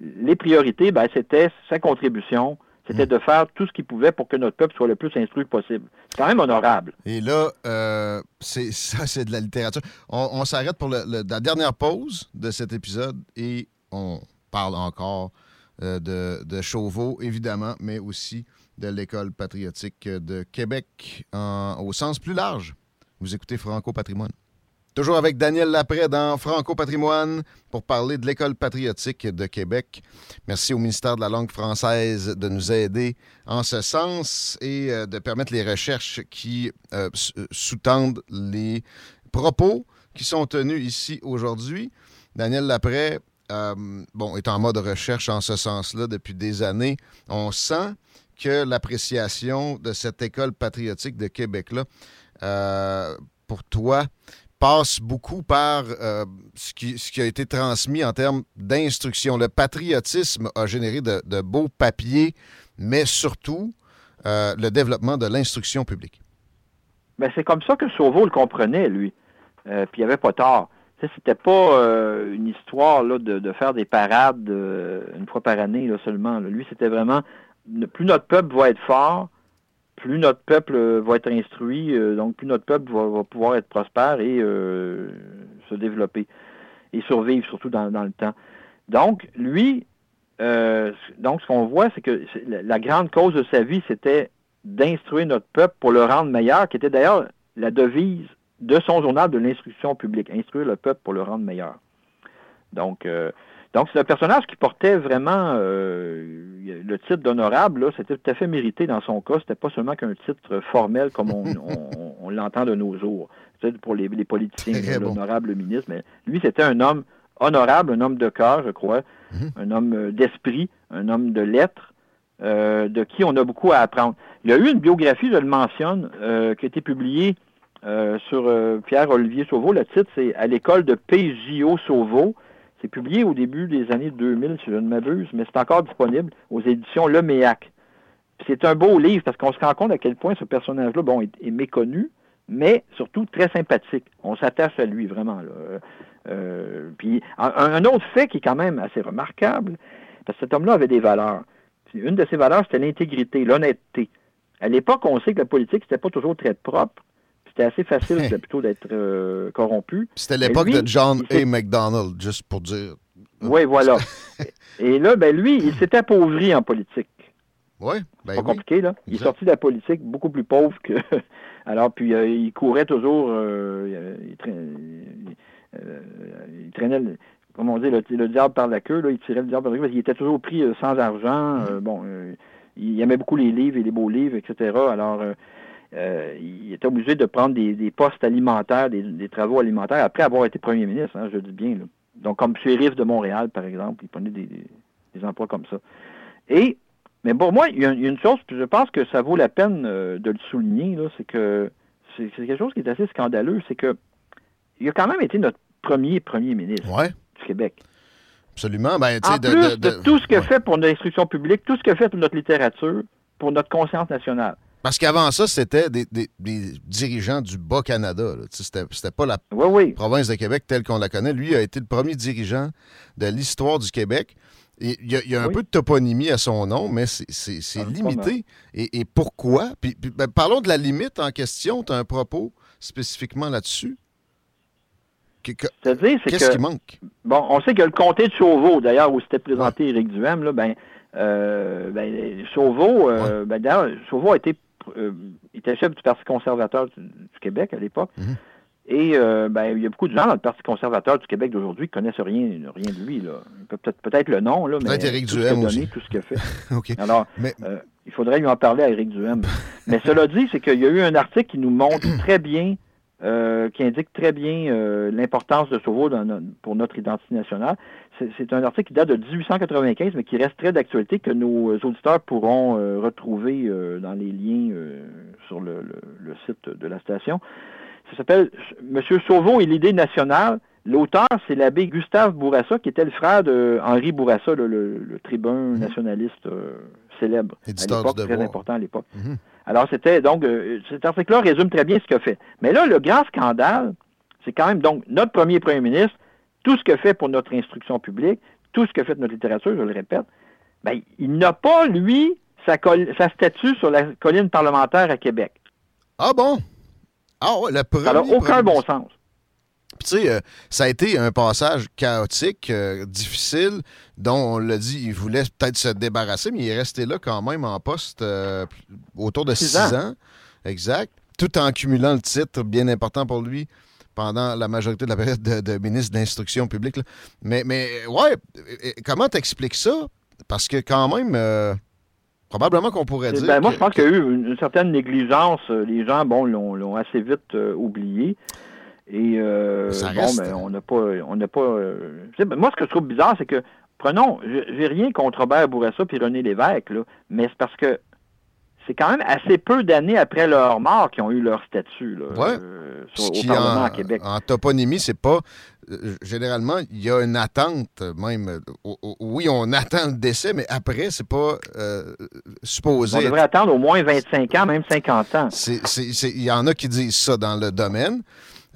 les priorités, ben, c'était sa contribution c'était mm. de faire tout ce qu'il pouvait pour que notre peuple soit le plus instruit possible. C'est quand même honorable. Et là, euh, c'est [LAUGHS] ça, c'est de la littérature. On, s'arrête pour la dernière pause de cet épisode et on parle encore euh, de, de Chauveau, évidemment, mais aussi de l'École patriotique de Québec au sens plus large. Vous écoutez Franco Patrimoine. Toujours avec Daniel Lapré dans Franco Patrimoine pour parler de l'École patriotique de Québec. Merci au ministère de la langue française de nous aider en ce sens et euh, de permettre les recherches qui euh, euh, sous-tendent les propos qui sont tenus ici aujourd'hui. Daniel Lapré, bon, est en mode recherche en ce sens-là depuis des années. On sent que l'appréciation de cette école patriotique de Québec-là, pour toi, passe beaucoup par euh, ce, qui, a été transmis en termes d'instruction. Le patriotisme a généré de, beaux papiers, mais surtout euh, le développement de l'instruction publique. Ben, c'est comme ça que Sauveau le comprenait, lui. Euh, puis il n'y avait pas tort. C'était pas une histoire là, de, faire des parades une fois par année là, seulement. Lui, c'était vraiment plus notre peuple va être fort, plus notre peuple euh, va être instruit, euh, donc plus notre peuple va, pouvoir être prospère et euh, se développer et survivre surtout dans, le temps. Donc, lui, donc ce qu'on voit, c'est que la grande cause de sa vie, c'était d'instruire notre peuple pour le rendre meilleur, qui était d'ailleurs la devise de son journal de l'instruction publique, instruire le peuple pour le rendre meilleur. Donc, donc, c'est un personnage qui portait vraiment euh, le titre d'honorable. C'était tout à fait mérité dans son cas. C'était pas seulement qu'un titre formel comme on, [LAUGHS] l'entend de nos jours. pour les, les politiciens, bon. l'honorable ministre, mais lui, c'était un homme honorable, un homme de cœur, je crois, Mhm. un homme euh, d'esprit, un homme de lettres, euh, de qui on a beaucoup à apprendre. Il y a eu une biographie, je le mentionne, euh, qui a été publiée sur Pierre-Olivier Sauveau. Le titre, c'est À l'école de PJO Sauveau. C'est publié au début des années 2000, si je ne m'abuse, mais c'est encore disponible aux éditions Le C'est un beau livre parce qu'on se rend compte à quel point ce personnage-là bon, est, méconnu, mais surtout très sympathique. On s'attache à lui, vraiment. Là. Euh, puis un, autre fait qui est quand même assez remarquable, parce que cet homme-là avait des valeurs. Une de ses valeurs, c'était l'intégrité, l'honnêteté. À l'époque, on sait que la politique, c'était pas toujours très propre. C'était assez facile c'était [LAUGHS] plutôt d'être euh, corrompu. C'était Mais l'époque de John A. McDonald, juste pour dire. Oui, voilà. [LAUGHS] Et là, ben lui, il s'est appauvri en politique. Oui, ben pas oui. compliqué, là. Il est Exact. sorti de la politique beaucoup plus pauvre que. [LAUGHS] Alors, puis euh, il courait toujours. euh, il, traînait, euh, il traînait le- Comme on dit, le, le diable par la queue, là, il tirait le diable par la queue parce qu'il était toujours pris euh, sans argent. Mm. euh, bon, euh, il aimait beaucoup les livres et les beaux livres, etc. Alors, euh, il était obligé de prendre des, des postes alimentaires, des, des travaux alimentaires, après avoir été premier ministre, hein, je dis bien. là. Donc, comme. Riff de Montréal, par exemple, il prenait des, emplois comme ça. Et, mais pour moi, il y, a, une chose, puis je pense que ça vaut la peine euh, de le souligner, c'est que c'est quelque chose qui est assez scandaleux, c'est que il a quand même été notre premier premier ministre Ouais, du Québec. absolument. Ben, En plus de, tout ce que fait pour notre instruction publique, tout ce que fait pour notre littérature, pour notre conscience nationale. Parce qu'avant ça, c'était des, des- des dirigeants du Bas-Canada. C'était pas la Oui, oui. province de Québec telle qu'on la connaît. Lui a été le premier dirigeant de l'histoire du Québec. Et Il y a, il y a un Oui. peu de toponymie à son nom, mais c'est- Ah, limité. Et, et pourquoi? Puis, puis, ben, parlons de la limite en question. Tu as un propos spécifiquement là-dessus? Qu'est-ce que qui manque? Bon, on sait que le comté de Chauveau, d'ailleurs, où s'était présenté Éric Duhem, là, ben, euh, ben, Chauveau, euh, ben, Chauveau a été, euh, il était chef du Parti conservateur du, du Québec à l'époque. Mhm. Et euh, ben, il y a beaucoup de gens dans le Parti conservateur du Québec d'aujourd'hui qui connaissent rien, rien de lui. Peut-être peut-être le nom, là, mais Éric tout ce donné, tout ce qu'il a fait. [LAUGHS] Alors, Mais- euh, il faudrait lui en parler à Éric Duhem. [LAUGHS] Mais cela dit, c'est qu'il y a eu un article qui nous montre très bien, euh, qui indique très bien euh, l'importance de Sauveau dans pour notre identité nationale. C'est un article qui date de 1895, mais qui reste très d'actualité, que nos euh, auditeurs pourront euh, retrouver dans les liens sur le, le- le site de la station. Ça s'appelle Monsieur Sauveau et l'idée nationale. L'auteur, c'est l'abbé Gustave Bourassa, qui était le frère de Henri Bourassa, le, le- tribun nationaliste euh, célèbre à l'époque, très important à l'époque. Mhm. Alors, c'était donc, euh, cet article-là résume très bien ce qu'il a fait. Mais là, le grand scandale, c'est quand même donc notre premier premier ministre, tout ce que fait pour notre instruction publique, tout ce que fait notre littérature, je le répète, ben, il n'a pas, lui, sa, sa statue sur la colline parlementaire à Québec. Ah bon? Ah ouais, le premier. Ça n'a aucun bon sens. Tu sais, euh, ça a été un passage chaotique, euh, difficile, dont on l'a dit, il voulait peut-être se débarrasser, mais il est resté là quand même en poste euh, autour de Six six ans. ans. Exact. Tout en cumulant le titre bien important pour lui pendant la majorité de la période de, de ministre de l'Instruction publique. là. Mais, mais, ouais, comment t'expliques ça? Parce que quand même, probablement qu'on pourrait dire... Ben, moi, je pense qu'il y a eu une, une certaine négligence. Les gens, bon, l'ont l'ont assez vite euh, oublié. Et euh, bon, reste. ben, on n'a pas, on n'a pas. euh, moi, ce que je trouve bizarre, c'est que prenons, j'ai rien contre Robert Bourassa puis René Lévesque, là, mais c'est parce que c'est quand même assez peu d'années après leur mort qu'ils ont eu leur statut là, Ouais. euh, sur- au Parlement en, à Québec. en toponymie, c'est pas. euh, généralement, il y a une attente, même. euh, oui, on attend le décès, mais après, c'est pas supposé. On devrait attendre au moins 25 ans, même 50 ans. Il y en a qui disent ça dans le domaine.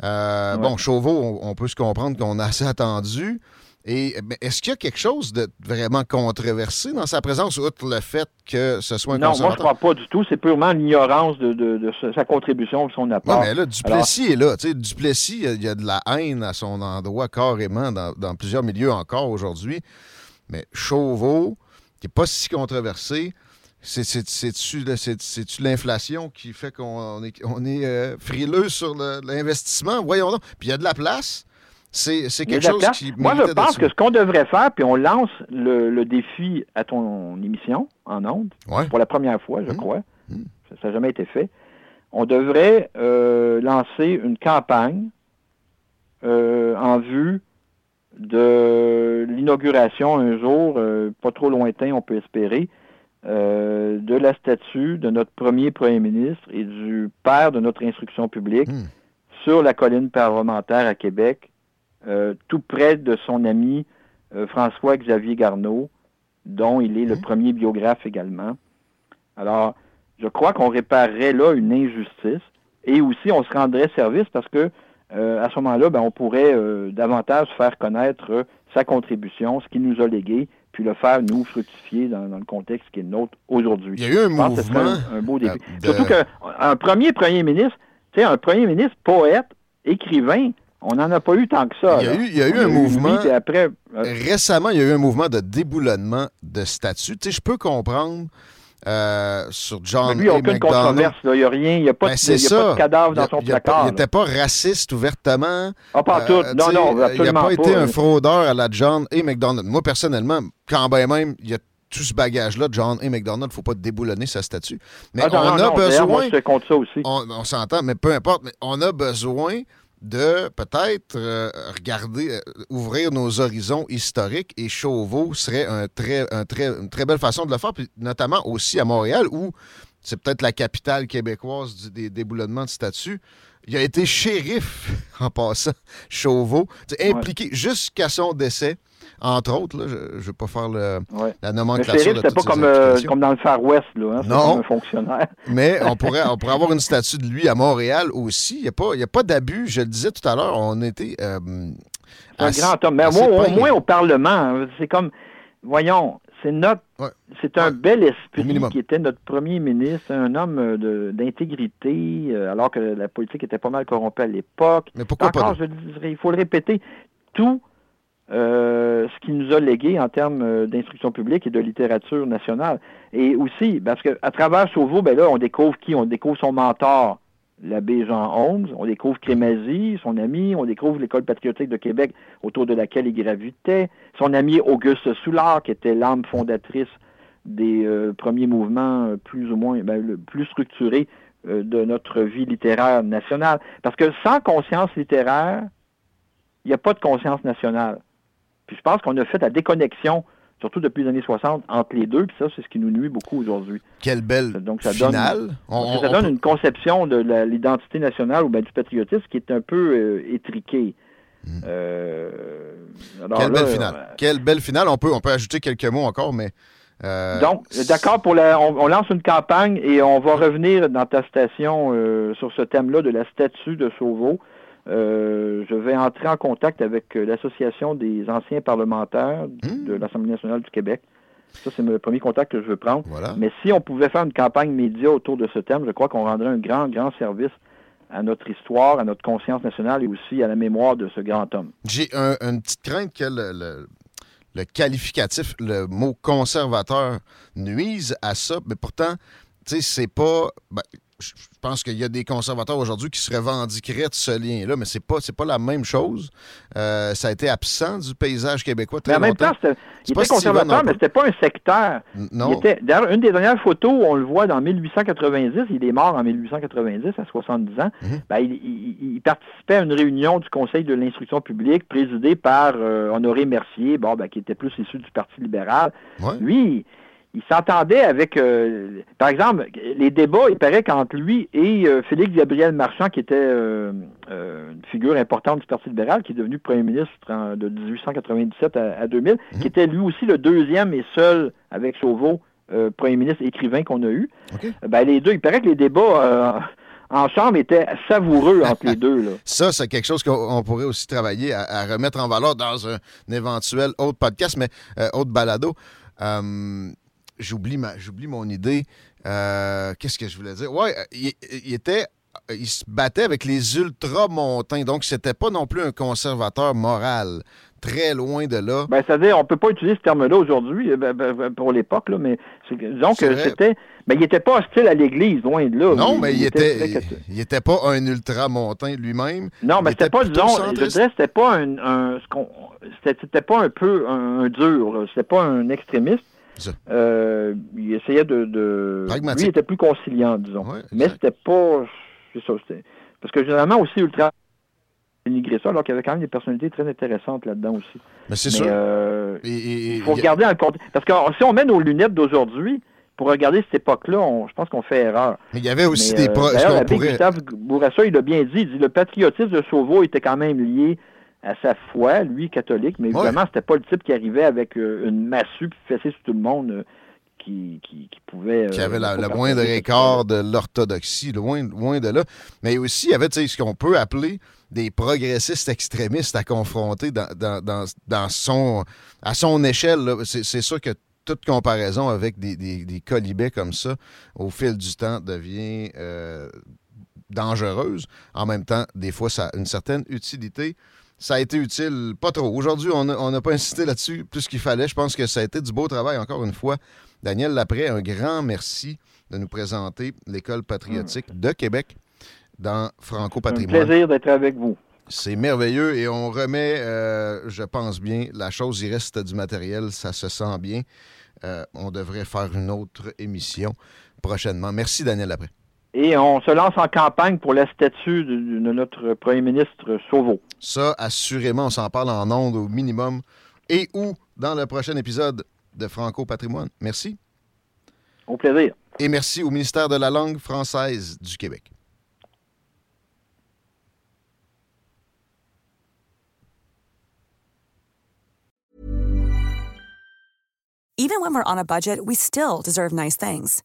Euh, Ouais. Bon, Chauveau, on, on peut se comprendre qu'on a assez attendu. Et est-ce qu'il y a quelque chose de vraiment controversé dans sa présence, outre le fait que ce soit un Non, moi, je conservateur? crois pas du tout. C'est purement l'ignorance de, de- de sa- contribution, son Ouais, apport. mais là, Duplessis est là. Tu sais, Duplessis, il y a- de la haine à son endroit carrément dans, dans plusieurs milieux encore aujourd'hui. Mais Chauveau, qui n'est pas si controversé, c'est-tu l'inflation qui fait qu'on est, on est euh, frileux sur l'investissement? Voyons donc. Puis il y a de la place. C'est quelque chose place. qui. Moi, je pense que ce qu'on devrait faire, puis on lance le, le défi à ton émission en ondes, Ouais. pour la première fois, je Mhm. crois. Mhm. Ça n'a jamais été fait. on devrait euh, lancer une campagne euh, en vue de l'inauguration un jour, euh, pas trop lointain, on peut espérer, euh, de la statue de notre premier premier ministre et du père de notre instruction publique Hmm. sur la colline parlementaire à Québec, euh, tout près de son ami euh, François-Xavier Garneau, dont il est le Hmm. premier biographe également. Alors, je crois qu'on réparerait là une injustice et aussi on se rendrait service parce que euh, à ce moment-là, ben, on pourrait euh, davantage faire connaître euh, sa contribution, ce qu'il nous a légué, puis le faire nous fructifier dans, dans le contexte qui est le nôtre aujourd'hui. Il y a eu un que mouvement. un, un beau début. euh, de- Surtout qu'un premier premier ministre, tu sais, un premier ministre poète, écrivain, on n'en a pas eu tant que ça. Il y a là. eu- il y a eu un mouvement- après, euh, Récemment, il y a eu un mouvement de déboulonnement de statut. Tu sais, je peux comprendre euh, sur John lui, il n'y a aucune McDonald. controverse. Il n'y a rien. Il n'y a, pas Ben, de- y a pas ça. de cadavre dans a- son placard. Il n'était pas raciste ouvertement. Ah, pas en tout. Euh, Non, non, Il n'a absolument pas été un euh. fraudeur à la John et McDonald. Moi, personnellement, quand bien même, il y a tout ce bagage-là John et McDonald, il ne faut pas déboulonner sa statue. Mais Ah, non, on non, a non, d'ailleurs, Moi, besoin, je te compte ça aussi. on, on s'entend, mais peu importe, mais on a besoin de peut-être euh, regarder, euh, ouvrir nos horizons historiques et Chauveau serait un très, un très, une très belle façon de le faire, puis notamment aussi à Montréal où c'est peut-être la capitale québécoise du- des déboulonnements de statuts. Il a été shérif [LAUGHS] en passant, Chauveau, impliqué jusqu'à son décès, entre autres. là, je ne vais pas faire le- Ouais. la nomenclature de toutes pas comme, euh, comme dans le Far West, là. Hein, Non. comme un fonctionnaire. [LAUGHS] Mais on pourrait, on pourrait avoir une statue de lui à Montréal aussi. Il n'y a pas, il y a pas d'abus. Je le disais tout à l'heure, on était. euh, un grand homme. Mais au moins au Parlement, hein, c'est comme, voyons, c'est notre, Ouais. c'est un Ouais. bel esprit qui était notre premier ministre, un homme euh, d'intégrité, alors que la politique était pas mal corrompue à l'époque. Mais pourquoi Encore, pas? je dirais, il faut le répéter, tout euh, ce qu'il nous a légué en termes euh, d'instruction publique et de littérature nationale. Et aussi, parce qu'à travers Chauveau, ben là, on découvre qui? On découvre son mentor, l'abbé Jean Holmes, on découvre Crémazie, son ami, on découvre l'École patriotique de Québec autour de laquelle il gravitait, son ami Auguste Soulard, qui était l'âme fondatrice des euh, premiers mouvements plus ou moins ben, le plus structurés de notre vie littéraire nationale. Parce que sans conscience littéraire, il n'y a pas de conscience nationale. Puis je pense qu'on a fait la déconnexion, surtout depuis les années 60, entre les deux, puis ça, c'est ce qui nous nuit beaucoup aujourd'hui. Quelle belle Donc, ça donne- finale. On- ça on- donne on- une conception de l'identité nationale ou ben, du patriotisme qui est un peu euh, étriquée. Euh, alors Hmm. Quelle là, belle finale. euh, Quelle belle finale. On peut, on peut ajouter quelques mots encore, mais. euh, Donc, d'accord pour la. On, on lance une campagne et on va revenir dans ta station euh, sur ce thème-là de la statue de Chauveau. Euh, je vais entrer en contact avec euh, l'Association des anciens parlementaires Hmm. de l'Assemblée nationale du Québec. Ça, c'est le premier contact que je veux prendre. Voilà. Mais si on pouvait faire une campagne média autour de ce thème, je crois qu'on rendrait un grand, grand service à notre histoire, à notre conscience nationale et aussi à la mémoire de ce grand homme. J'ai un- une petite crainte que le, le- le qualificatif, le mot conservateur nuise à ça, mais pourtant, tu sais, c'est pas. ben, je je pense qu'il y a des conservateurs aujourd'hui qui se revendiqueraient de ce lien-là, mais c'est pas, c'est pas la même chose. Euh, ça a été absent du paysage québécois très Mais en même longtemps. temps, c'était- C'est il pas était conservateur, mais c'était pas un Il non. était, d'ailleurs, une des dernières photos, on le voit dans 1890, il est mort en 1890 à 70 ans. Mhm. Ben, il, il- il participait à une réunion du Conseil de l'instruction publique présidée par euh, Honoré Mercier, bon, ben, qui était plus issu du Parti libéral. Ouais. Lui, il s'entendait avec, euh, par exemple, les débats, il paraît qu'entre lui et euh, Félix Gabriel Marchand, qui était euh, une figure importante du Parti libéral, qui est devenu premier ministre en- de 1897 à, à 2000, Mhm. qui était lui aussi le deuxième et seul, avec Chauveau, premier ministre écrivain qu'on a eu. Ben, les deux, il paraît que les débats en chambre étaient savoureux entre les deux. Là. [LAUGHS] Ça, c'est quelque chose qu'on on pourrait aussi travailler à, à remettre en valeur dans un, éventuel autre podcast, mais euh, autre balado. Euh, j'oublie, ma, j'oublie mon idée. Euh, qu'est-ce que je voulais dire? Ouais, euh, il, il était. Il se battait avec les ultramontains, donc c'était pas non plus un conservateur moral. Très loin de là. Ben, c'est-à-dire, on peut pas utiliser ce terme-là aujourd'hui, euh, ben, ben, ben, pour l'époque, mais vrai. c'était. Ben, il était pas hostile à l'Église, loin de là. non, mais il était, très il, était pas un ultramontain lui-même. Non, mais c'était était pas, disons, je centriste. dirais, c'était pas un, c'était, pas un peu un, un dur, c'était pas un extrémiste, Euh, il essayait de, de... Pragmatique. Lui, il était plus conciliant, disons. Ouais, Mais c'était pas... C'est ça. Parce que généralement aussi, Ultra dénigré ça, alors qu'il y avait quand même des personnalités très intéressantes là-dedans aussi. Mais c'est sûr. euh, Et- et- il faut regarder en compte. Parce que si on met nos lunettes d'aujourd'hui, pour regarder cette époque-là, je pense qu'on fait erreur. Mais il y avait aussi Mais, des euh, D'ailleurs, pourrait- Gustave Bourassa, il l'a bien dit. Il dit le patriotisme de Sauveau était quand même lié à sa foi, lui, catholique, mais Ouais. évidemment, c'était pas le type qui arrivait avec euh, une massue puis fessée sur tout le monde euh, qui, qui, qui pouvait. qui euh, avait la- le moindre écart de l'orthodoxie, loin, loin de là. Mais aussi, il y avait ce qu'on peut appeler des progressistes extrémistes à confronter dans, dans- dans- dans son, à son échelle. C'est sûr que toute comparaison avec des, des, des colibets comme ça, au fil du temps, devient dangereuse. En même temps, des fois, ça a une certaine utilité. Ça a été utile, pas trop. Aujourd'hui, on n'a pas insisté là-dessus plus qu'il fallait. Je pense que ça a été du beau travail, encore une fois. Daniel Lapré, un grand merci de nous présenter l'École patriotique de Québec dans Franco Un Patrimoine. plaisir d'être avec vous. C'est merveilleux et on remet, euh, je pense bien, la chose, il reste du matériel, ça se sent bien. Euh, on devrait faire une autre émission prochainement. Merci Daniel Lapré. Et on se lance en campagne pour la statue de, de notre premier ministre Sauveau. Ça, assurément, on s'en parle en ondes au minimum et ou dans le prochain épisode de Franco Patrimoine. Merci. Au plaisir. Et merci au ministère de la langue française du Québec. Even when we're on a budget, we still deserve nice things.